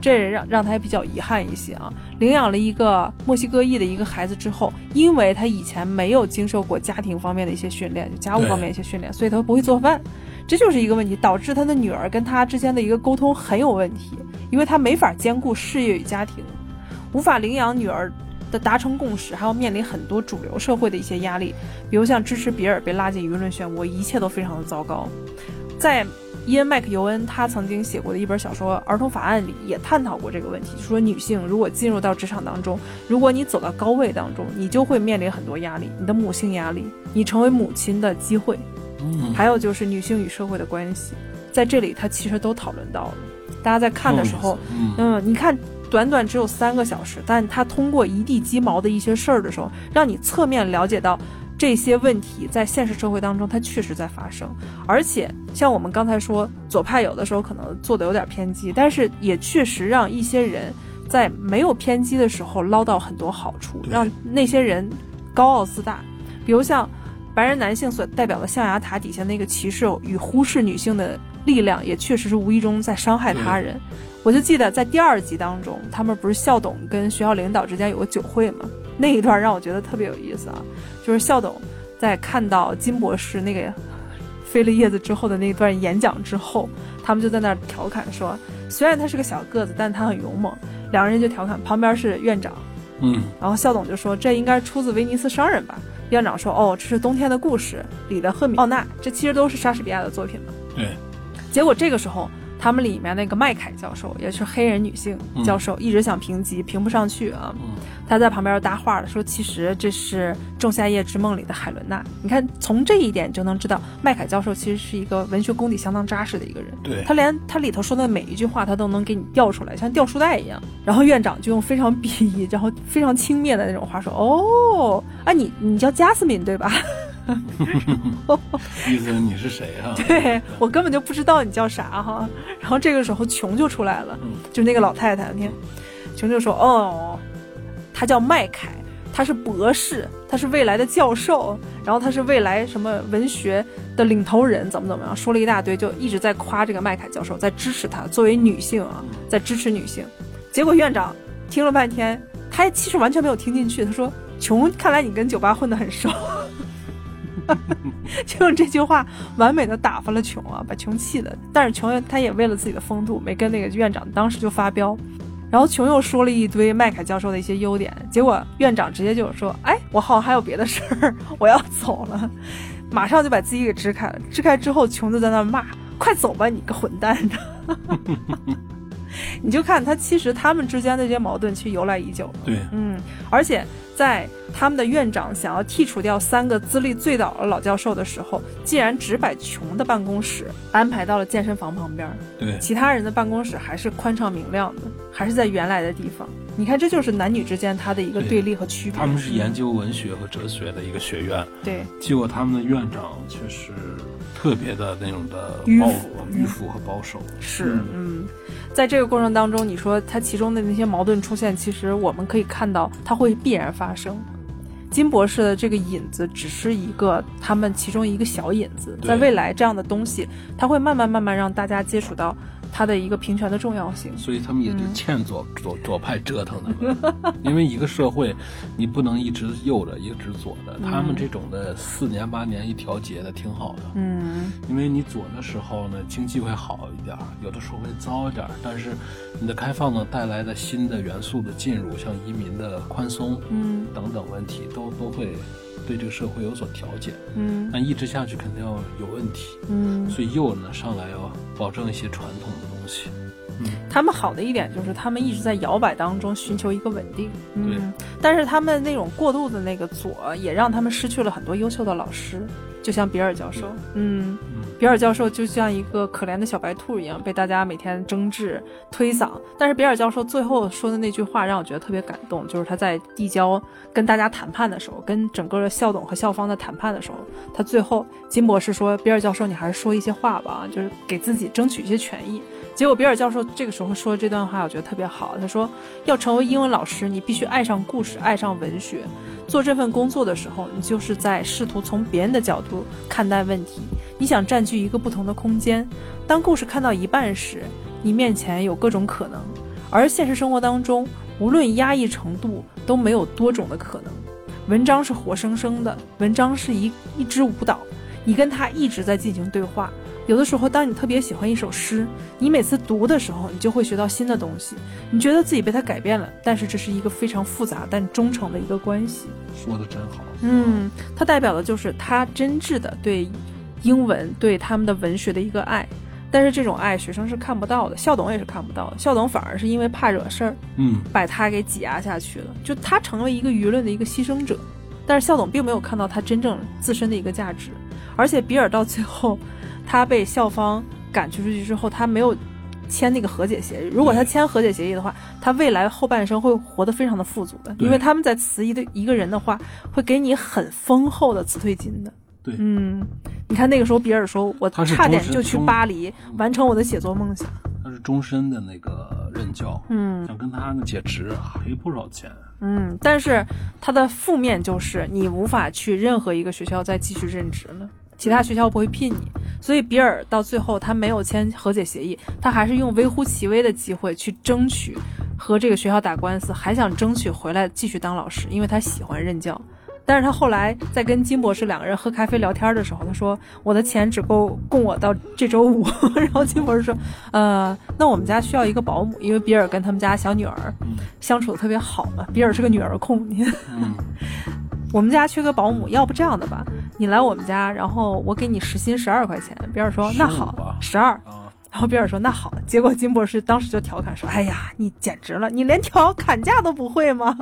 这让让他比较遗憾一些啊！领养了一个墨西哥裔的一个孩子之后，因为他以前没有经受过家庭方面的一些训练，就家务方面一些训练，所以他不会做饭，这就是一个问题，导致他的女儿跟他之间的一个沟通很有问题，因为他没法兼顾事业与家庭，无法领养女儿的达成共识，还要面临很多主流社会的一些压力，比如像支持比尔被拉进舆论漩涡，一切都非常的糟糕，在。伊恩·麦克尤恩他曾经写过的一本小说《儿童法案》里也探讨过这个问题，就说女性如果进入到职场当中，如果你走到高位当中，你就会面临很多压力，你的母性压力，你成为母亲的机会，还有就是女性与社会的关系，在这里他其实都讨论到了。大家在看的时候，嗯，你看短短只有三个小时，但他通过一地鸡毛的一些事儿的时候，让你侧面了解到。这些问题在现实社会当中，它确实在发生，而且像我们刚才说，左派有的时候可能做的有点偏激，但是也确实让一些人在没有偏激的时候捞到很多好处，让那些人高傲自大。比如像白人男性所代表的象牙塔底下那个歧视与忽视女性的力量，也确实是无意中在伤害他人。我就记得在第二集当中，他们不是校董跟学校领导之间有个酒会吗？那一段让我觉得特别有意思啊，就是校董在看到金博士那个飞了叶子之后的那段演讲之后，他们就在那儿调侃说，虽然他是个小个子，但他很勇猛。两个人就调侃，旁边是院长，嗯，然后校董就说这应该出自威尼斯商人吧？院长说哦，这是冬天的故事里的赫米奥纳，这其实都是莎士比亚的作品嘛。对，结果这个时候。他们里面那个麦凯教授也是黑人女性教授，一直想评级，评不上去啊。他在旁边搭话了，说其实这是《仲夏夜之梦》里的海伦娜。你看，从这一点就能知道，麦凯教授其实是一个文学功底相当扎实的一个人。对他连他里头说的每一句话，他都能给你调出来，像调书袋一样。然后院长就用非常鄙夷，然后非常轻蔑的那种话说：“哦，啊，你你叫加斯敏对吧？” 意思你是谁啊？对我根本就不知道你叫啥哈。然后这个时候琼就出来了，就那个老太太，你看，琼就说：“哦，他叫麦凯，他是博士，他是未来的教授，然后他是未来什么文学的领头人，怎么怎么样，说了一大堆，就一直在夸这个麦凯教授，在支持他作为女性啊，在支持女性。结果院长听了半天，他其实完全没有听进去，他说：‘琼，看来你跟酒吧混得很熟。’” 就用这句话完美的打发了琼啊，把琼气的。但是琼他也为了自己的风度，没跟那个院长当时就发飙。然后琼又说了一堆麦凯教授的一些优点，结果院长直接就说：“哎，我好像还有别的事儿，我要走了。”马上就把自己给支开了。支开之后，琼就在那骂：“快走吧，你个混蛋！”你就看他，其实他们之间的这些矛盾其实由来已久。对，嗯，而且在他们的院长想要剔除掉三个资历最老的老教授的时候，竟然只把琼的办公室安排到了健身房旁边。对，其他人的办公室还是宽敞明亮的，还是在原来的地方。你看，这就是男女之间他的一个对对立和区别。他们是研究文学和哲学的一个学院，对，结果他们的院长却是特别的那种的保迂腐迂腐和保守。是，嗯，在这个过程当中，你说它其中的那些矛盾出现，其实我们可以看到它会必然发生。金博士的这个引子只是一个他们其中一个小引子，在未来这样的东西，它会慢慢慢慢让大家接触到它的一个平权的重要性。所以他们也就嗯欠左、左左派折腾的了，因为一个社会你不能一直右着一直左着，他们这种的四年八年一调节的挺好的，嗯。因为你左的时候呢经济会好一点儿，有的时候会糟一点儿，但是你的开放呢带来的新的元素的进入，像移民的宽松嗯。等等问题，都都会对这个社会有所调节，嗯。那一直下去肯定要有问题，嗯，所以幼儿呢上来要保证一些传统的东西。他们好的一点就是他们一直在摇摆当中寻求一个稳定，嗯，但是他们那种过度的那个左，也让他们失去了很多优秀的老师，就像比尔教授，嗯，嗯，比尔教授就像一个可怜的小白兔一样，被大家每天争执、推搡。但是比尔教授最后说的那句话让我觉得特别感动，就是他在递交跟大家谈判的时候，跟整个校董和校方的谈判的时候，他最后金博士说：“比尔教授，你还是说一些话吧，就是给自己争取一些权益。”结果比尔教授这个时候他说这段话，我觉得特别好。他说：“要成为英文老师，你必须爱上故事，爱上文学。做这份工作的时候，你就是在试图从别人的角度看待问题。你想占据一个不同的空间。当故事看到一半时，你面前有各种可能，而现实生活当中，无论压抑程度，都没有多种的可能。文章是活生生的，文章是一一支舞蹈，你跟它一直在进行对话。有的时候，当你特别喜欢一首诗，你每次读的时候，你就会学到新的东西，你觉得自己被它改变了，但是这是一个非常复杂但忠诚的一个关系。说的真好。嗯，它代表的就是他真挚的对英文、对他们的文学的一个爱。但是这种爱，学生是看不到的，校董也是看不到的。校董反而是因为怕惹事儿，嗯，把他给挤压下去了，就他成为一个舆论的一个牺牲者。但是校董并没有看到他真正自身的一个价值，而且比尔到最后，他被校方赶出去之后，他没有签那个和解协议。如果他签和解协议的话，他未来后半生会活得非常的富足的，因为他们在辞一的一个人的话，会给你很丰厚的辞退金的。对嗯，你看那个时候比尔说，我差点就去巴黎完成我的写作梦想。他是终身的那个任教，嗯想跟他那解职赔不少钱。嗯，但是他的负面就是你无法去任何一个学校再继续任职了，其他学校不会聘你。所以比尔到最后他没有签和解协议，他还是用微乎其微的机会去争取和这个学校打官司，还想争取回来继续当老师，因为他喜欢任教。但是他后来在跟金博士两个人喝咖啡聊天的时候，他说我的钱只够供我到这周五。然后金博士说，呃，那我们家需要一个保姆，因为比尔跟他们家小女儿嗯相处的特别好嘛。比尔是个女儿控，你嗯，我们家缺个保姆，要不这样的吧，你来我们家，然后我给你时薪十二块钱。比尔说那好，十二。啊，然后比尔说那好，结果金博士当时就调侃说：“哎呀，你简直了，你连调砍价都不会吗？”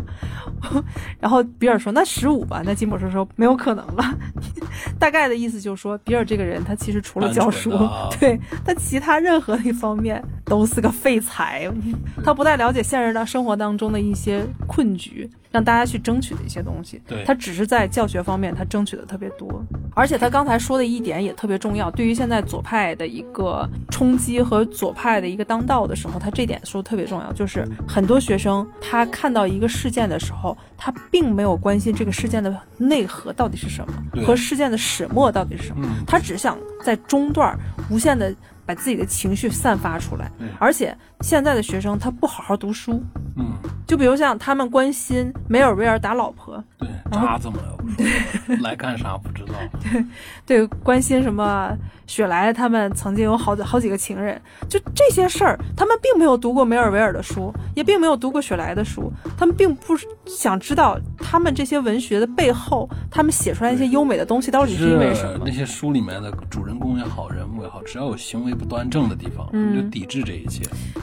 然后比尔说：“那十五吧。”那金博士说：“没有可能了。”大概的意思就是说，比尔这个人他其实除了教书，对他其他任何一方面都是个废材。他不太了解现实的生活当中的一些困局，让大家去争取的一些东西。对。他只是在教学方面他争取的特别多，而且他刚才说的一点也特别重要，对于现在左派的一个冲击和左派的一个当道的时候，他这点说得特别重要，就是很多学生他看到一个事件的时候，他并没有关心这个事件的内核到底是什么和事件的始末到底是什么，嗯。他只想在中段无限的把自己的情绪散发出来，而且现在的学生他不好好读书，嗯，就比如像他们关心梅尔维尔打老婆，对，然后渣子嘛，要不说 来干啥不知道。对对，关心什么雪莱他们曾经有好几好几个情人，就这些事儿，他们并没有读过梅尔维尔的书，也并没有读过雪莱的书，他们并不是想知道他们这些文学的背后，他们写出来一些优美的东西到底是因为什么。那。些书里面的主人公也好，人物也好，只要有行为不端正的地方，嗯。你就抵制这一切。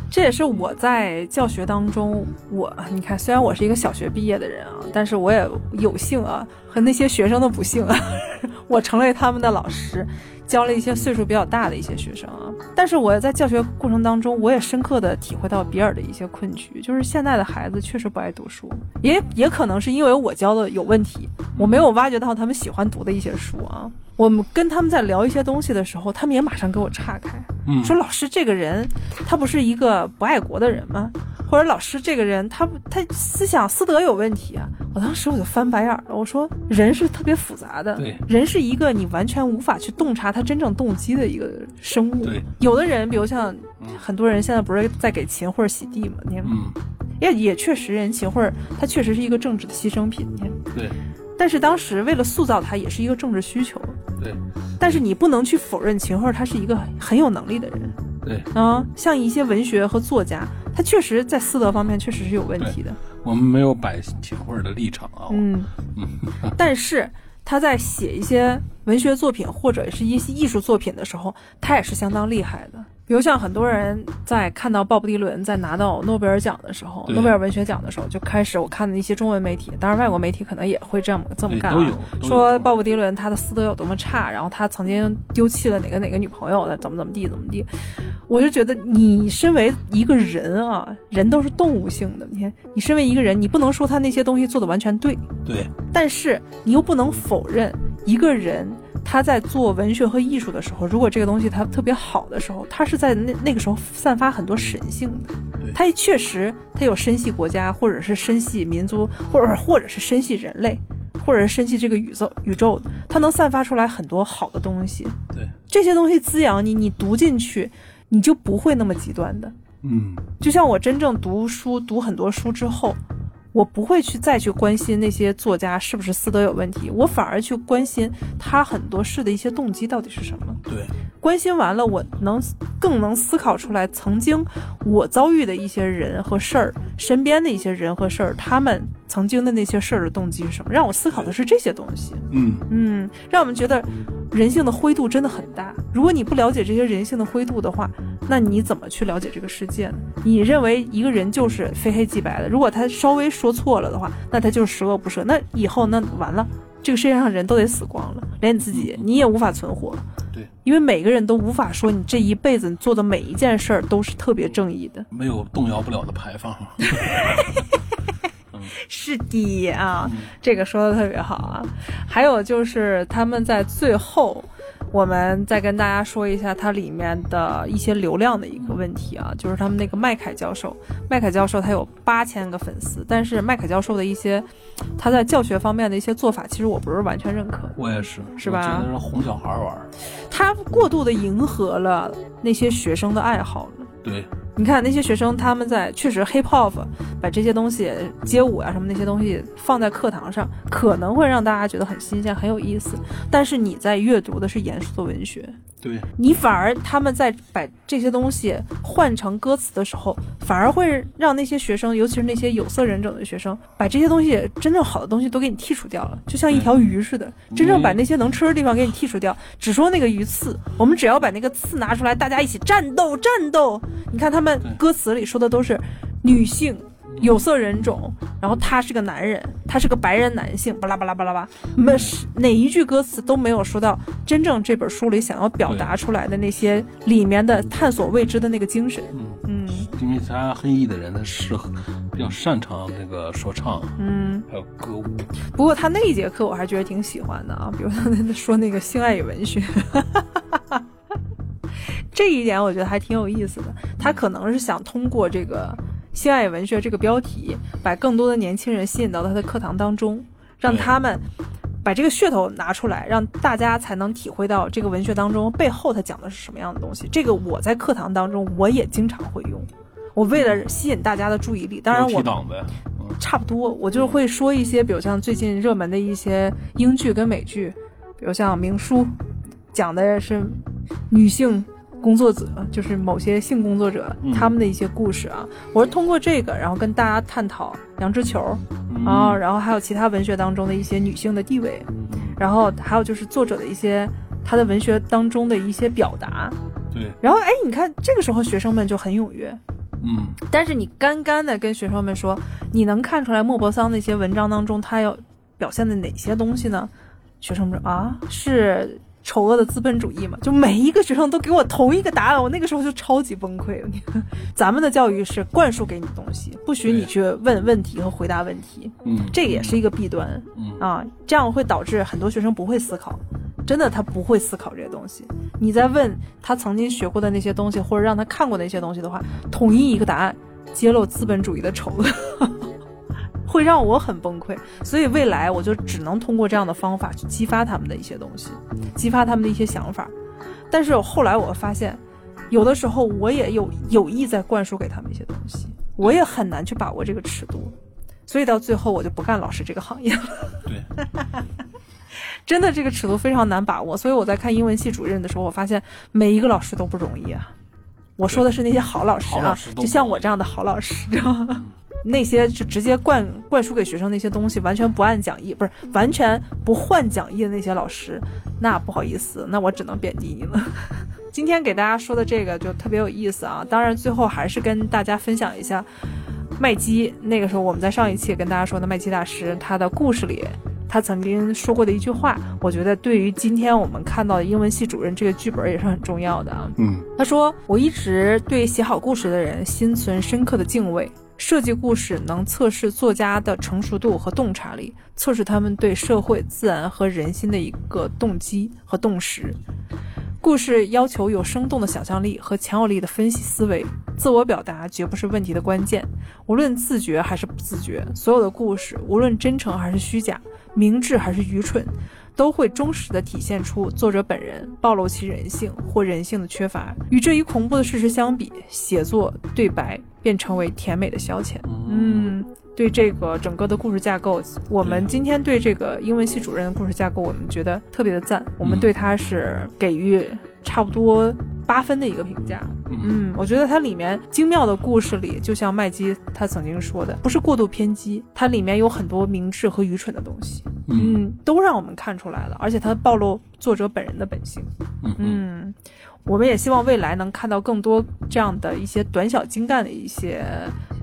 这也是我在教学当中，我你看，虽然我是一个小学毕业的人啊，但是我也有幸啊，和那些学生的不幸啊，我成为他们的老师。教了一些岁数比较大的一些学生啊。但是我在教学过程当中，我也深刻的体会到比尔的一些困局，就是现在的孩子确实不爱读书，也也可能是因为我教的有问题，我没有挖掘到他们喜欢读的一些书啊。我们跟他们在聊一些东西的时候，他们也马上给我岔开，嗯，说老师这个人，他不是一个不爱国的人吗？或者老师这个人，他他思想思德有问题啊？我当时我就翻白眼了，我说人是特别复杂的，人是一个你完全无法去洞察他真正动机的一个生物。对，有的人，比如像嗯很多人现在不是在给秦桧洗地吗？你看，嗯，也也确实，人秦桧他确实是一个政治的牺牲品。你看，对但是当时为了塑造他，也是一个政治需求。对但是你不能去否认秦桧他是一个很有能力的人对，啊，像一些文学和作家，他确实在私德方面确实是有问题的。我们没有摆秦桧的立场啊，嗯，嗯，但是他在写一些文学作品或者是一些艺术作品的时候，他也是相当厉害的。比如像很多人在看到鲍勃迪伦在拿到诺贝尔奖的时候，诺贝尔文学奖的时候，就开始我看的一些中文媒体，当然外国媒体可能也会这么这么干、啊，说鲍勃迪伦他的私德有多么差，然后他曾经丢弃了哪个哪个女朋友的，怎么怎么地怎么地。我就觉得你身为一个人啊，人都是动物性的，你看你身为一个人，你不能说他那些东西做的完全对，对。但是你又不能否认一个人他在做文学和艺术的时候，如果这个东西他特别好的时候，他是在那那个时候散发很多神性的对。他确实他有深系国家，或者是深系民族，或者或者是深系人类，或者是深系这个宇宙宇宙，他能散发出来很多好的东西。对，这些东西滋养你，你读进去，你就不会那么极端的。嗯就像我真正读书读很多书之后，我不会去再去关心那些作家是不是私德有问题，我反而去关心他很多事的一些动机到底是什么。对关心完了，我能更能思考出来曾经我遭遇的一些人和事儿，身边的一些人和事儿，他们曾经的那些事儿的动机是什么，让我思考的是这些东西。嗯嗯，让我们觉得人性的灰度真的很大。如果你不了解这些人性的灰度的话，那你怎么去了解这个世界呢？你认为一个人就是非黑即白的，如果他稍微说错了的话，那他就是十恶不赦。那以后那完了，这个世界上人都得死光了，连你自己你也无法存活。对，因为每个人都无法说你这一辈子你做的每一件事儿都是特别正义的。没有动摇不了的牌坊。是的啊，嗯这个说的特别好啊。还有就是他们在最后，我们再跟大家说一下它里面的一些流量的一个问题啊，就是他们那个麦凯教授，麦凯教授他有八千个粉丝，但是麦凯教授的一些他在教学方面的一些做法，其实我不是完全认可。我也是，是吧我觉得是哄小孩玩儿。他过度的迎合了那些学生的爱好了。对你看那些学生，他们在确实 hip hop 把这些东西街舞啊什么那些东西放在课堂上，可能会让大家觉得很新鲜、很有意思。但是你在阅读的是严肃的文学，对你反而他们在把这些东西换成歌词的时候，反而会让那些学生，尤其是那些有色人种的学生，把这些东西真正好的东西都给你剔除掉了，就像一条鱼似的，真正把那些能吃的地方给你剔除掉，只说那个鱼刺。我们只要把那个刺拿出来，大家一起战斗战斗。你看他们歌词里说的都是女性。有色人种，然后他是个男人，他是个白人男性，巴拉巴拉巴拉巴，没是哪一句歌词都没有说到真正这本书里想要表达出来的那些里面的探索未知的那个精神。嗯，嗯因为他黑裔的人，他适合比较擅长那个说唱，嗯，还有歌舞。不过他那一节课我还觉得挺喜欢的啊，比如他那说那个性爱与文学。这一点我觉得还挺有意思的，他可能是想通过这个“性爱文学”这个标题，把更多的年轻人吸引到他的课堂当中，让他们把这个噱头拿出来，让大家才能体会到这个文学当中背后他讲的是什么样的东西。这个我在课堂当中我也经常会用，我为了吸引大家的注意力，当然我差不多，我就会说一些，比如像最近热门的一些英剧跟美剧，比如像《明书》，讲的是女性工作者，就是某些性工作者嗯他们的一些故事啊。我是通过这个，然后跟大家探讨杨之球嗯啊，然后还有其他文学当中的一些女性的地位，嗯然后还有就是作者的一些他的文学当中的一些表达。对，然后哎，你看这个时候学生们就很踊跃，嗯但是你干干的跟学生们说，你能看出来莫泊桑那些文章当中他要表现的哪些东西呢？学生们说啊，是丑恶的资本主义嘛，就每一个学生都给我同一个答案，我那个时候就超级崩溃。咱们的教育是灌输给你东西，不许你去问问题和回答问题，嗯，这也是一个弊端，嗯啊，这样会导致很多学生不会思考，真的他不会思考这些东西。你在问他曾经学过的那些东西，或者让他看过那些东西的话，统一一个答案，揭露资本主义的丑恶。会让我很崩溃，所以未来我就只能通过这样的方法去激发他们的一些东西，激发他们的一些想法。但是后来我发现，有的时候我也有有意在灌输给他们一些东西，我也很难去把握这个尺度，所以到最后我就不干老师这个行业了。对，真的这个尺度非常难把握。所以我在看英文系主任的时候，我发现每一个老师都不容易啊。我说的是那些好老师啊师，就像我这样的好老师，知道吗？那些就直接灌灌输给学生那些东西，完全不按讲义，不是完全不换讲义的那些老师，那不好意思，那我只能贬低你了。今天给大家说的这个就特别有意思啊，当然最后还是跟大家分享一下麦基。那个时候我们在上一期跟大家说的麦基大师他的故事里，他曾经说过的一句话，我觉得对于今天我们看到的英文系主任这个剧本也是很重要的啊。嗯他说：“我一直对写好故事的人心存深刻的敬畏。设计故事能测试作家的成熟度和洞察力，测试他们对社会、自然和人心的一个动机和洞识。故事要求有生动的想象力和强有力的分析思维，自我表达绝不是问题的关键。无论自觉还是不自觉，所有的故事，无论真诚还是虚假，明智还是愚蠢。”都会忠实的体现出作者本人，暴露其人性或人性的缺乏。与这一恐怖的事实相比，写作对白便成为甜美的消遣。嗯，对这个整个的故事架构，我们今天对这个英文系主任的故事架构，我们觉得特别的赞。我们对他是给予差不多八分的一个评价。嗯，我觉得它里面精妙的故事里，就像麦基他曾经说的，不是过度偏激，它里面有很多明智和愚蠢的东西。嗯，都让我们看出来了，而且它暴露作者本人的本性。嗯。嗯，我们也希望未来能看到更多这样的一些短小精干的一些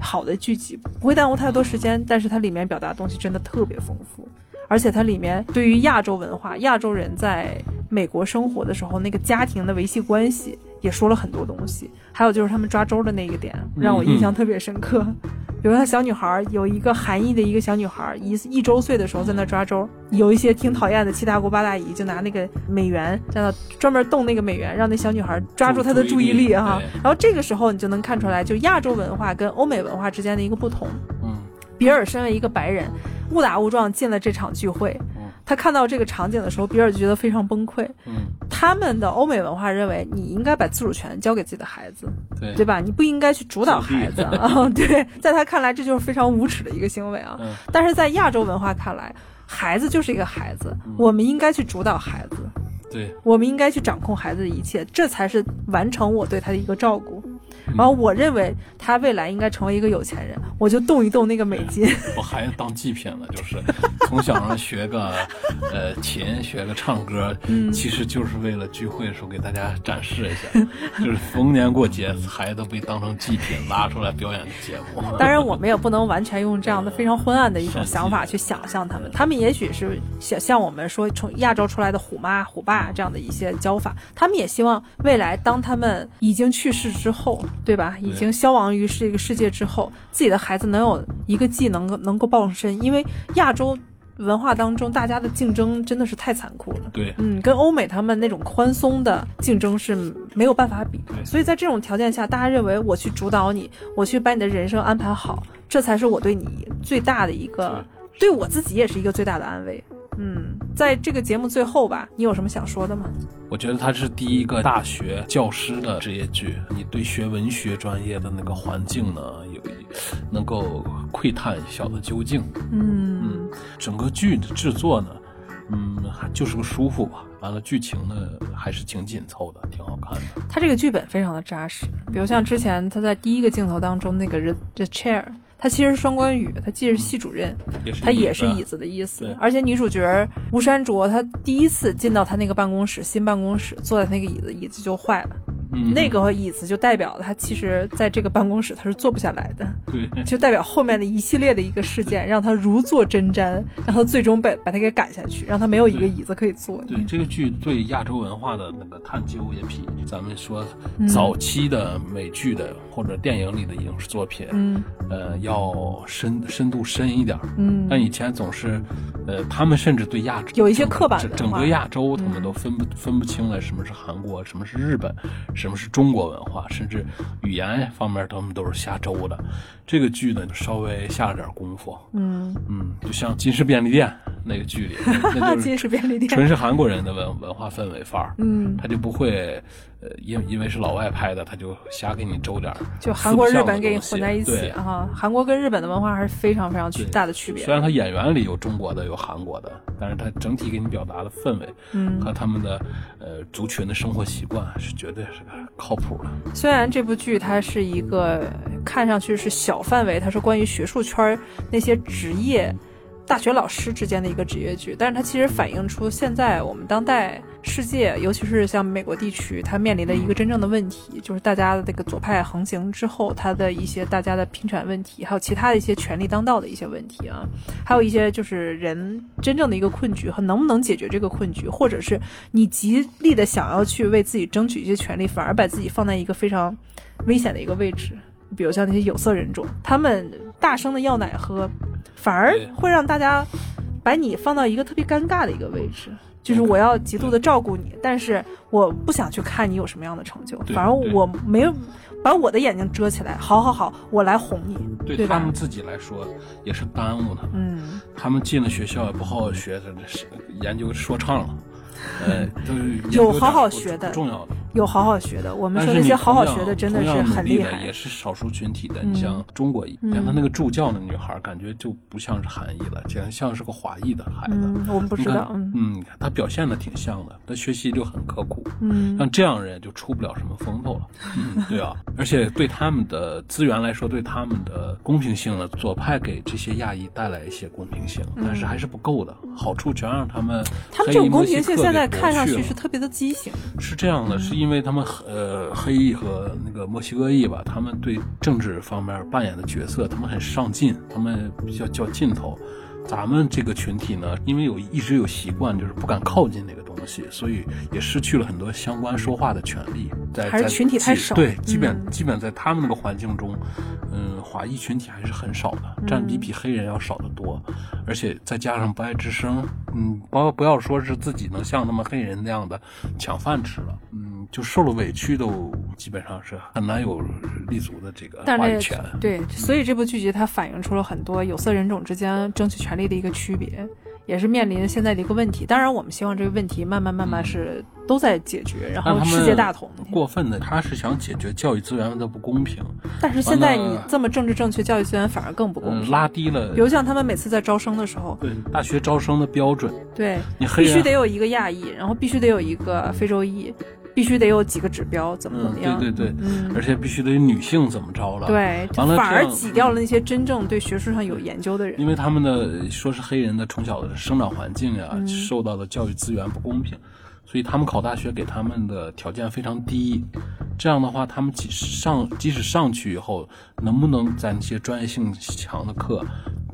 好的剧集，不会耽误太多时间，但是它里面表达的东西真的特别丰富，而且它里面对于亚洲文化、亚洲人在美国生活的时候那个家庭的维系关系也说了很多东西，还有就是他们抓周的那个点让我印象特别深刻。比如他小女孩有一个韩裔的一个小女孩，一一周岁的时候在那抓周，有一些挺讨厌的七大姑八大姨就拿那个美元在那专门动那个美元，让那小女孩抓住她的注意力哈。然后这个时候你就能看出来，就亚洲文化跟欧美文化之间的一个不同。嗯，比尔身为一个白人，误打误撞进了这场聚会。他看到这个场景的时候，比尔就觉得非常崩溃。嗯，他们的欧美文化认为你应该把自主权交给自己的孩子，对对吧？你不应该去主导孩子 啊。对，在他看来这就是非常无耻的一个行为啊。嗯，但是在亚洲文化看来，孩子就是一个孩子，我们应该去主导孩子，对，我们应该去掌控孩子的一切，这才是完成我对他的一个照顾。然后我认为他未来应该成为一个有钱人，我就动一动那个美金。我孩子当祭品了，就是 从小让学个呃琴，学个唱歌，嗯其实就是为了聚会的时候给大家展示一下，就是逢年过节，孩子都被当成祭品拉出来表演的节目。当然，我们也不能完全用这样的非常昏暗的一种想法去想象他们，他们也许是想像我们说从亚洲出来的虎妈虎爸这样的一些教法，他们也希望未来当他们已经去世之后，对吧？已经消亡于这个世界之后，自己的孩子能有一个技能能够傍身，因为亚洲。文化当中，大家的竞争真的是太残酷了。对，嗯，跟欧美他们那种宽松的竞争是没有办法比。对所以在这种条件下，大家认为我去主导你，我去把你的人生安排好，这才是我对你最大的一个，对我自己也是一个最大的安慰。嗯，在这个节目最后吧，你有什么想说的吗？我觉得它是第一个大学教师的职业剧，你对学文学专业的那个环境呢，有能够窥探小的究竟。嗯嗯，整个剧的制作呢，嗯，还就是个舒服吧。完了，剧情呢还是挺紧凑的，挺好看的。它这个剧本非常的扎实，比如像之前他在第一个镜头当中那个 the the chair，它其实是双关语，他既是系主任，也是它也是椅子的意思。而且女主角吴珊卓，她第一次进到她那个办公室，新办公室，坐在那个椅子，椅子就坏了。嗯那个椅子就代表他其实在这个办公室他是坐不下来的，对，就代表后面的一系列的一个事件让他如坐针毡，让他最终被把他给赶下去，让他没有一个椅子可以坐。对这个剧对亚洲文化的那个探究也比咱们说嗯早期的美剧的或者电影里的影视作品，嗯呃，要深深度深一点。嗯，但以前总是，呃，他们甚至对亚洲有一些刻板整整个亚洲，他们嗯都分不分不清了什么是韩国，什么是日本，什么是中国文化，甚至语言方面他们都是瞎诌的。这个剧呢，稍微下了点功夫，嗯，嗯，就像《金氏便利店》那个剧里，那就金是石便利店，纯是韩国人的文文化氛围范儿，嗯，他就不会，呃，因因为是老外拍的，他就瞎给你周点儿就韩国、日本给你混在一起对啊。韩国跟日本的文化还是非常非常区大的区别虽。然他演员里有中国的，有韩国的，但是他整体给你表达的氛围嗯，和他们的呃族群的生活习惯是绝对是个靠谱了。虽然这部剧它是一个看上去是小范围，它是关于学术圈儿那些职业大学老师之间的一个职业剧，但是它其实反映出现在我们当代世界，尤其是像美国地区，它面临的一个真正的问题，就是大家的这个左派横行之后，它的一些大家的平权问题，还有其他的一些权力当道的一些问题啊，还有一些就是人真正的一个困局和能不能解决这个困局，或者是你极力的想要去为自己争取一些权利，反而把自己放在一个非常危险的一个位置。比如像那些有色人种，他们大声的要奶喝，反而会让大家把你放到一个特别尴尬的一个位置。就是我要极度的照顾你，但是我不想去看你有什么样的成就，反正我没有把我的眼睛遮起来。好好好，我来哄你，对对他们？自己来说也是耽误他们。嗯，他们进了学校也不好好学，这是研究说唱了，呃，都是有好好学的重要的。有好好学的，我们说那些好好学的真的是很厉害也。是少数群体的。嗯你像中国，嗯像她那个助教的女孩，感觉就不像是韩裔了，简直像是个华裔的孩子。嗯，我们不知道，嗯嗯，她表现的挺像的，她学习就很刻苦。嗯像这样人就出不了什么风头了，嗯，对啊，而且对他们的资源来说，对他们的公平性呢，左派给这些亚裔带来一些公平性，但是还是不够的，好处全让他们嗯他们这种公平性现在哥给夺看上去是特别的畸形。是这样的，是因为他们呃黑裔和那个墨西哥裔吧，他们对政治方面扮演的角色，他们很上进，他们比较较劲头。咱们这个群体呢，因为有一直有习惯，就是不敢靠近那个东西，所以也失去了很多相关说话的权利。在还是在群体太少基对，基本、嗯基本在他们那个环境中，嗯，华裔群体还是很少的，占比比黑人要少得多。而且再加上不爱吱声，嗯，不不要说是自己能像他们黑人那样的抢饭吃了，嗯，就受了委屈都基本上是很难有立足的这个话语权。对，所以这部剧集它反映出了很多有色人种之间争取权利的一个区别，也是面临现在的一个问题。当然，我们希望这个问题慢慢慢慢是都在解决，然后世界大同。过分的，他是想解决教育资源的不公平，但是现在你这么政治正确，教育资源反而更不公嗯，平。拉低了比如像他们每次在招生的时候，对大学招生的标准。对，你必须得有一个亚裔，然后必须得有一个非洲裔，必须得有几个指标，怎么怎嗯么，样？对对对，嗯而且必须得女性怎么着了？，对，完了反而挤掉了那些真正对学术上有研究的人。因为他们的说是黑人的从小的生长环境呀、嗯受到的教育资源不公平，所以他们考大学给他们的条件非常低。这样的话，他们即使上即使上去以后，能不能在那些专业性强的课，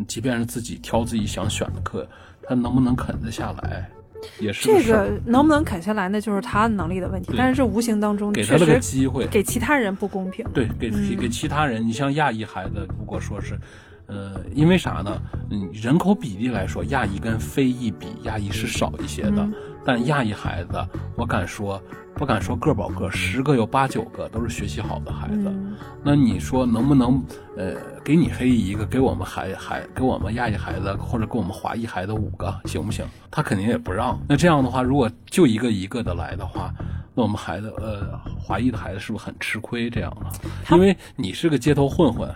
即便是自己挑自己想选的课，他能不能啃得下来，也是这个能不能啃下来，那就是他能力的问题。但是这无形当中给他了个机会。给其他人不公平。对，给嗯给其他人，你像亚裔孩子，如果说是，呃，因为啥呢？嗯，人口比例来说，亚裔跟非裔比，亚裔是少一些的，嗯但亚裔孩子，我敢说，不敢说个保个，十个有八九个都是学习好的孩子。嗯，那你说能不能，呃，给你黑裔一个，给我们孩孩，给我们亚裔孩子，或者给我们华裔孩子五个，行不行？他肯定也不让。那这样的话，如果就一个一个的来的话，那我们孩子，呃，华裔的孩子是不是很吃亏？这样的，因为你是个街头混混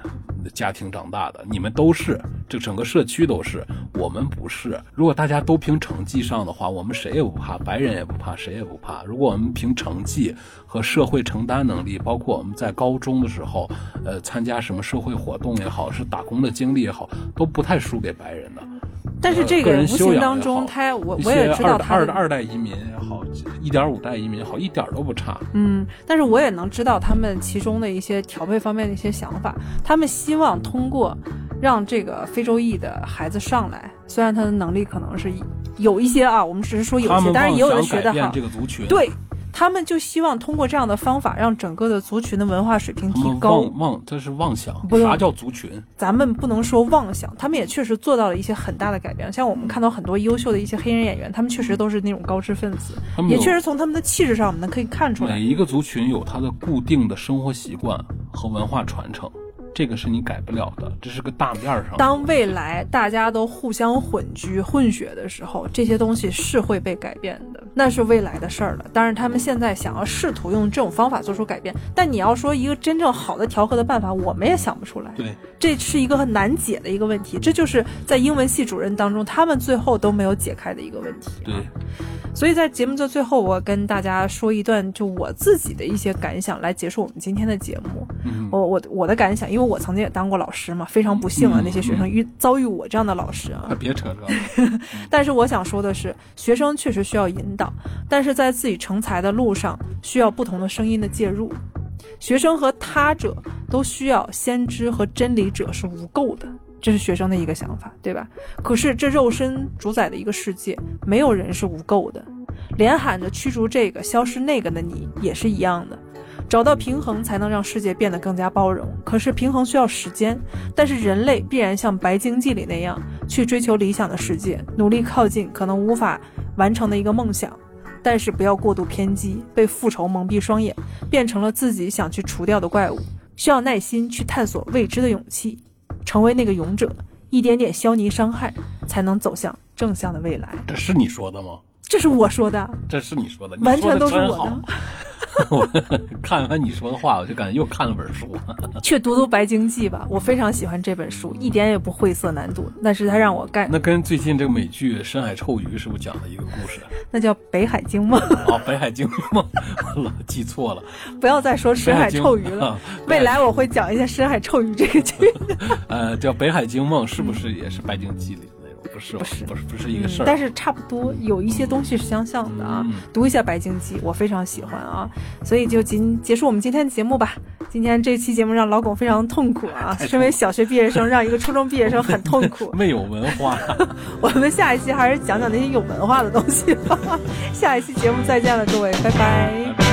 家庭长大的，你们都是，这整个社区都是，我们不是。如果大家都凭成绩上的话，我们谁也不怕，白人也不怕，谁也不怕。如果我们凭成绩和社会承担能力，包括我们在高中的时候，呃，参加什么社会活动也好，是打工的经历也好，都不太输给白人的。但是这个人无形当中，他我我也知道他二二二代移民也好，一点五代移民也好，一点儿都不差。嗯，但是我也能知道他们其中的一些调配方面的一些想法。他们希望通过让这个非洲裔的孩子上来，虽然他的能力可能是有一些啊，我们只是说有一些，他们当然也有人妄想改变学得好。这个族群，对他们就希望通过这样的方法，让整个的族群的文化水平提高。妄妄这是妄想。不啥叫族群？咱们不能说妄想，他们也确实做到了一些很大的改变。像我们看到很多优秀的一些黑人演员，他们确实都是那种高知分子，也确实从他们的气质上，我们能可以看出来每。一个族群有他的固定的生活习惯和文化传承，这个是你改不了的，这是个大面儿上。当未来大家都互相混居、混血的时候，这些东西是会被改变的，那是未来的事儿了。当然，他们现在想要试图用这种方法做出改变，但你要说一个真正好的调和的办法，我们也想不出来。对，这是一个很难解的一个问题，这就是在英文系主任当中，他们最后都没有解开的一个问题。对，所以在节目的最后，我跟大家说一段就我自己的一些感想，来结束我们今天的节目。嗯，我我我的感想，因为我曾经也当过老师嘛，非常不幸啊，嗯那些学生遇遭遇我这样的老师啊快。别扯这个了。但是我想说的是，学生确实需要引导，但是在自己成才的路上，需要不同的声音的介入。学生和他者都需要先知和真理者是无垢的，这是学生的一个想法，对吧？可是这肉身主宰的一个世界，没有人是无垢的，连喊着驱逐这个、消失那个的你也是一样的。找到平衡，才能让世界变得更加包容。可是平衡需要时间，但是人类必然像《白鲸记》里那样，去追求理想的世界，努力靠近可能无法完成的一个梦想。但是不要过度偏激，被复仇蒙蔽双眼，变成了自己想去除掉的怪物。需要耐心去探索未知的勇气，成为那个勇者，一点点消弭伤害，才能走向正向的未来。这是你说的吗？这是我说的，这是你说的，你完全都是我的。我看完你说的话，我就感觉又看了本书。去读读《白鲸记》吧，我非常喜欢这本书，一点也不晦涩难读。但是它让我干，那跟最近这个美剧《深海臭鱼》是不是讲了一个故事？那叫《北海鲸梦》。哦，北海鲸梦，完了，记错了。不要再说深海臭鱼了。啊未来我会讲一下深海臭鱼这个剧。呃，叫《北海鲸梦》，是不是也是《白鲸记》里是，不是不是，不是一个事儿。但是差不多有一些东西是相像的啊。嗯读一下《白鲸记》，我非常喜欢啊，所以就今结束我们今天的节目吧。今天这期节目让老巩非常痛苦啊，身为小学毕业生，让一个初中毕业生很痛苦。没有文化。我们下一期还是讲讲那些有文化的东西吧。下一期节目再见了，各位，拜拜拜拜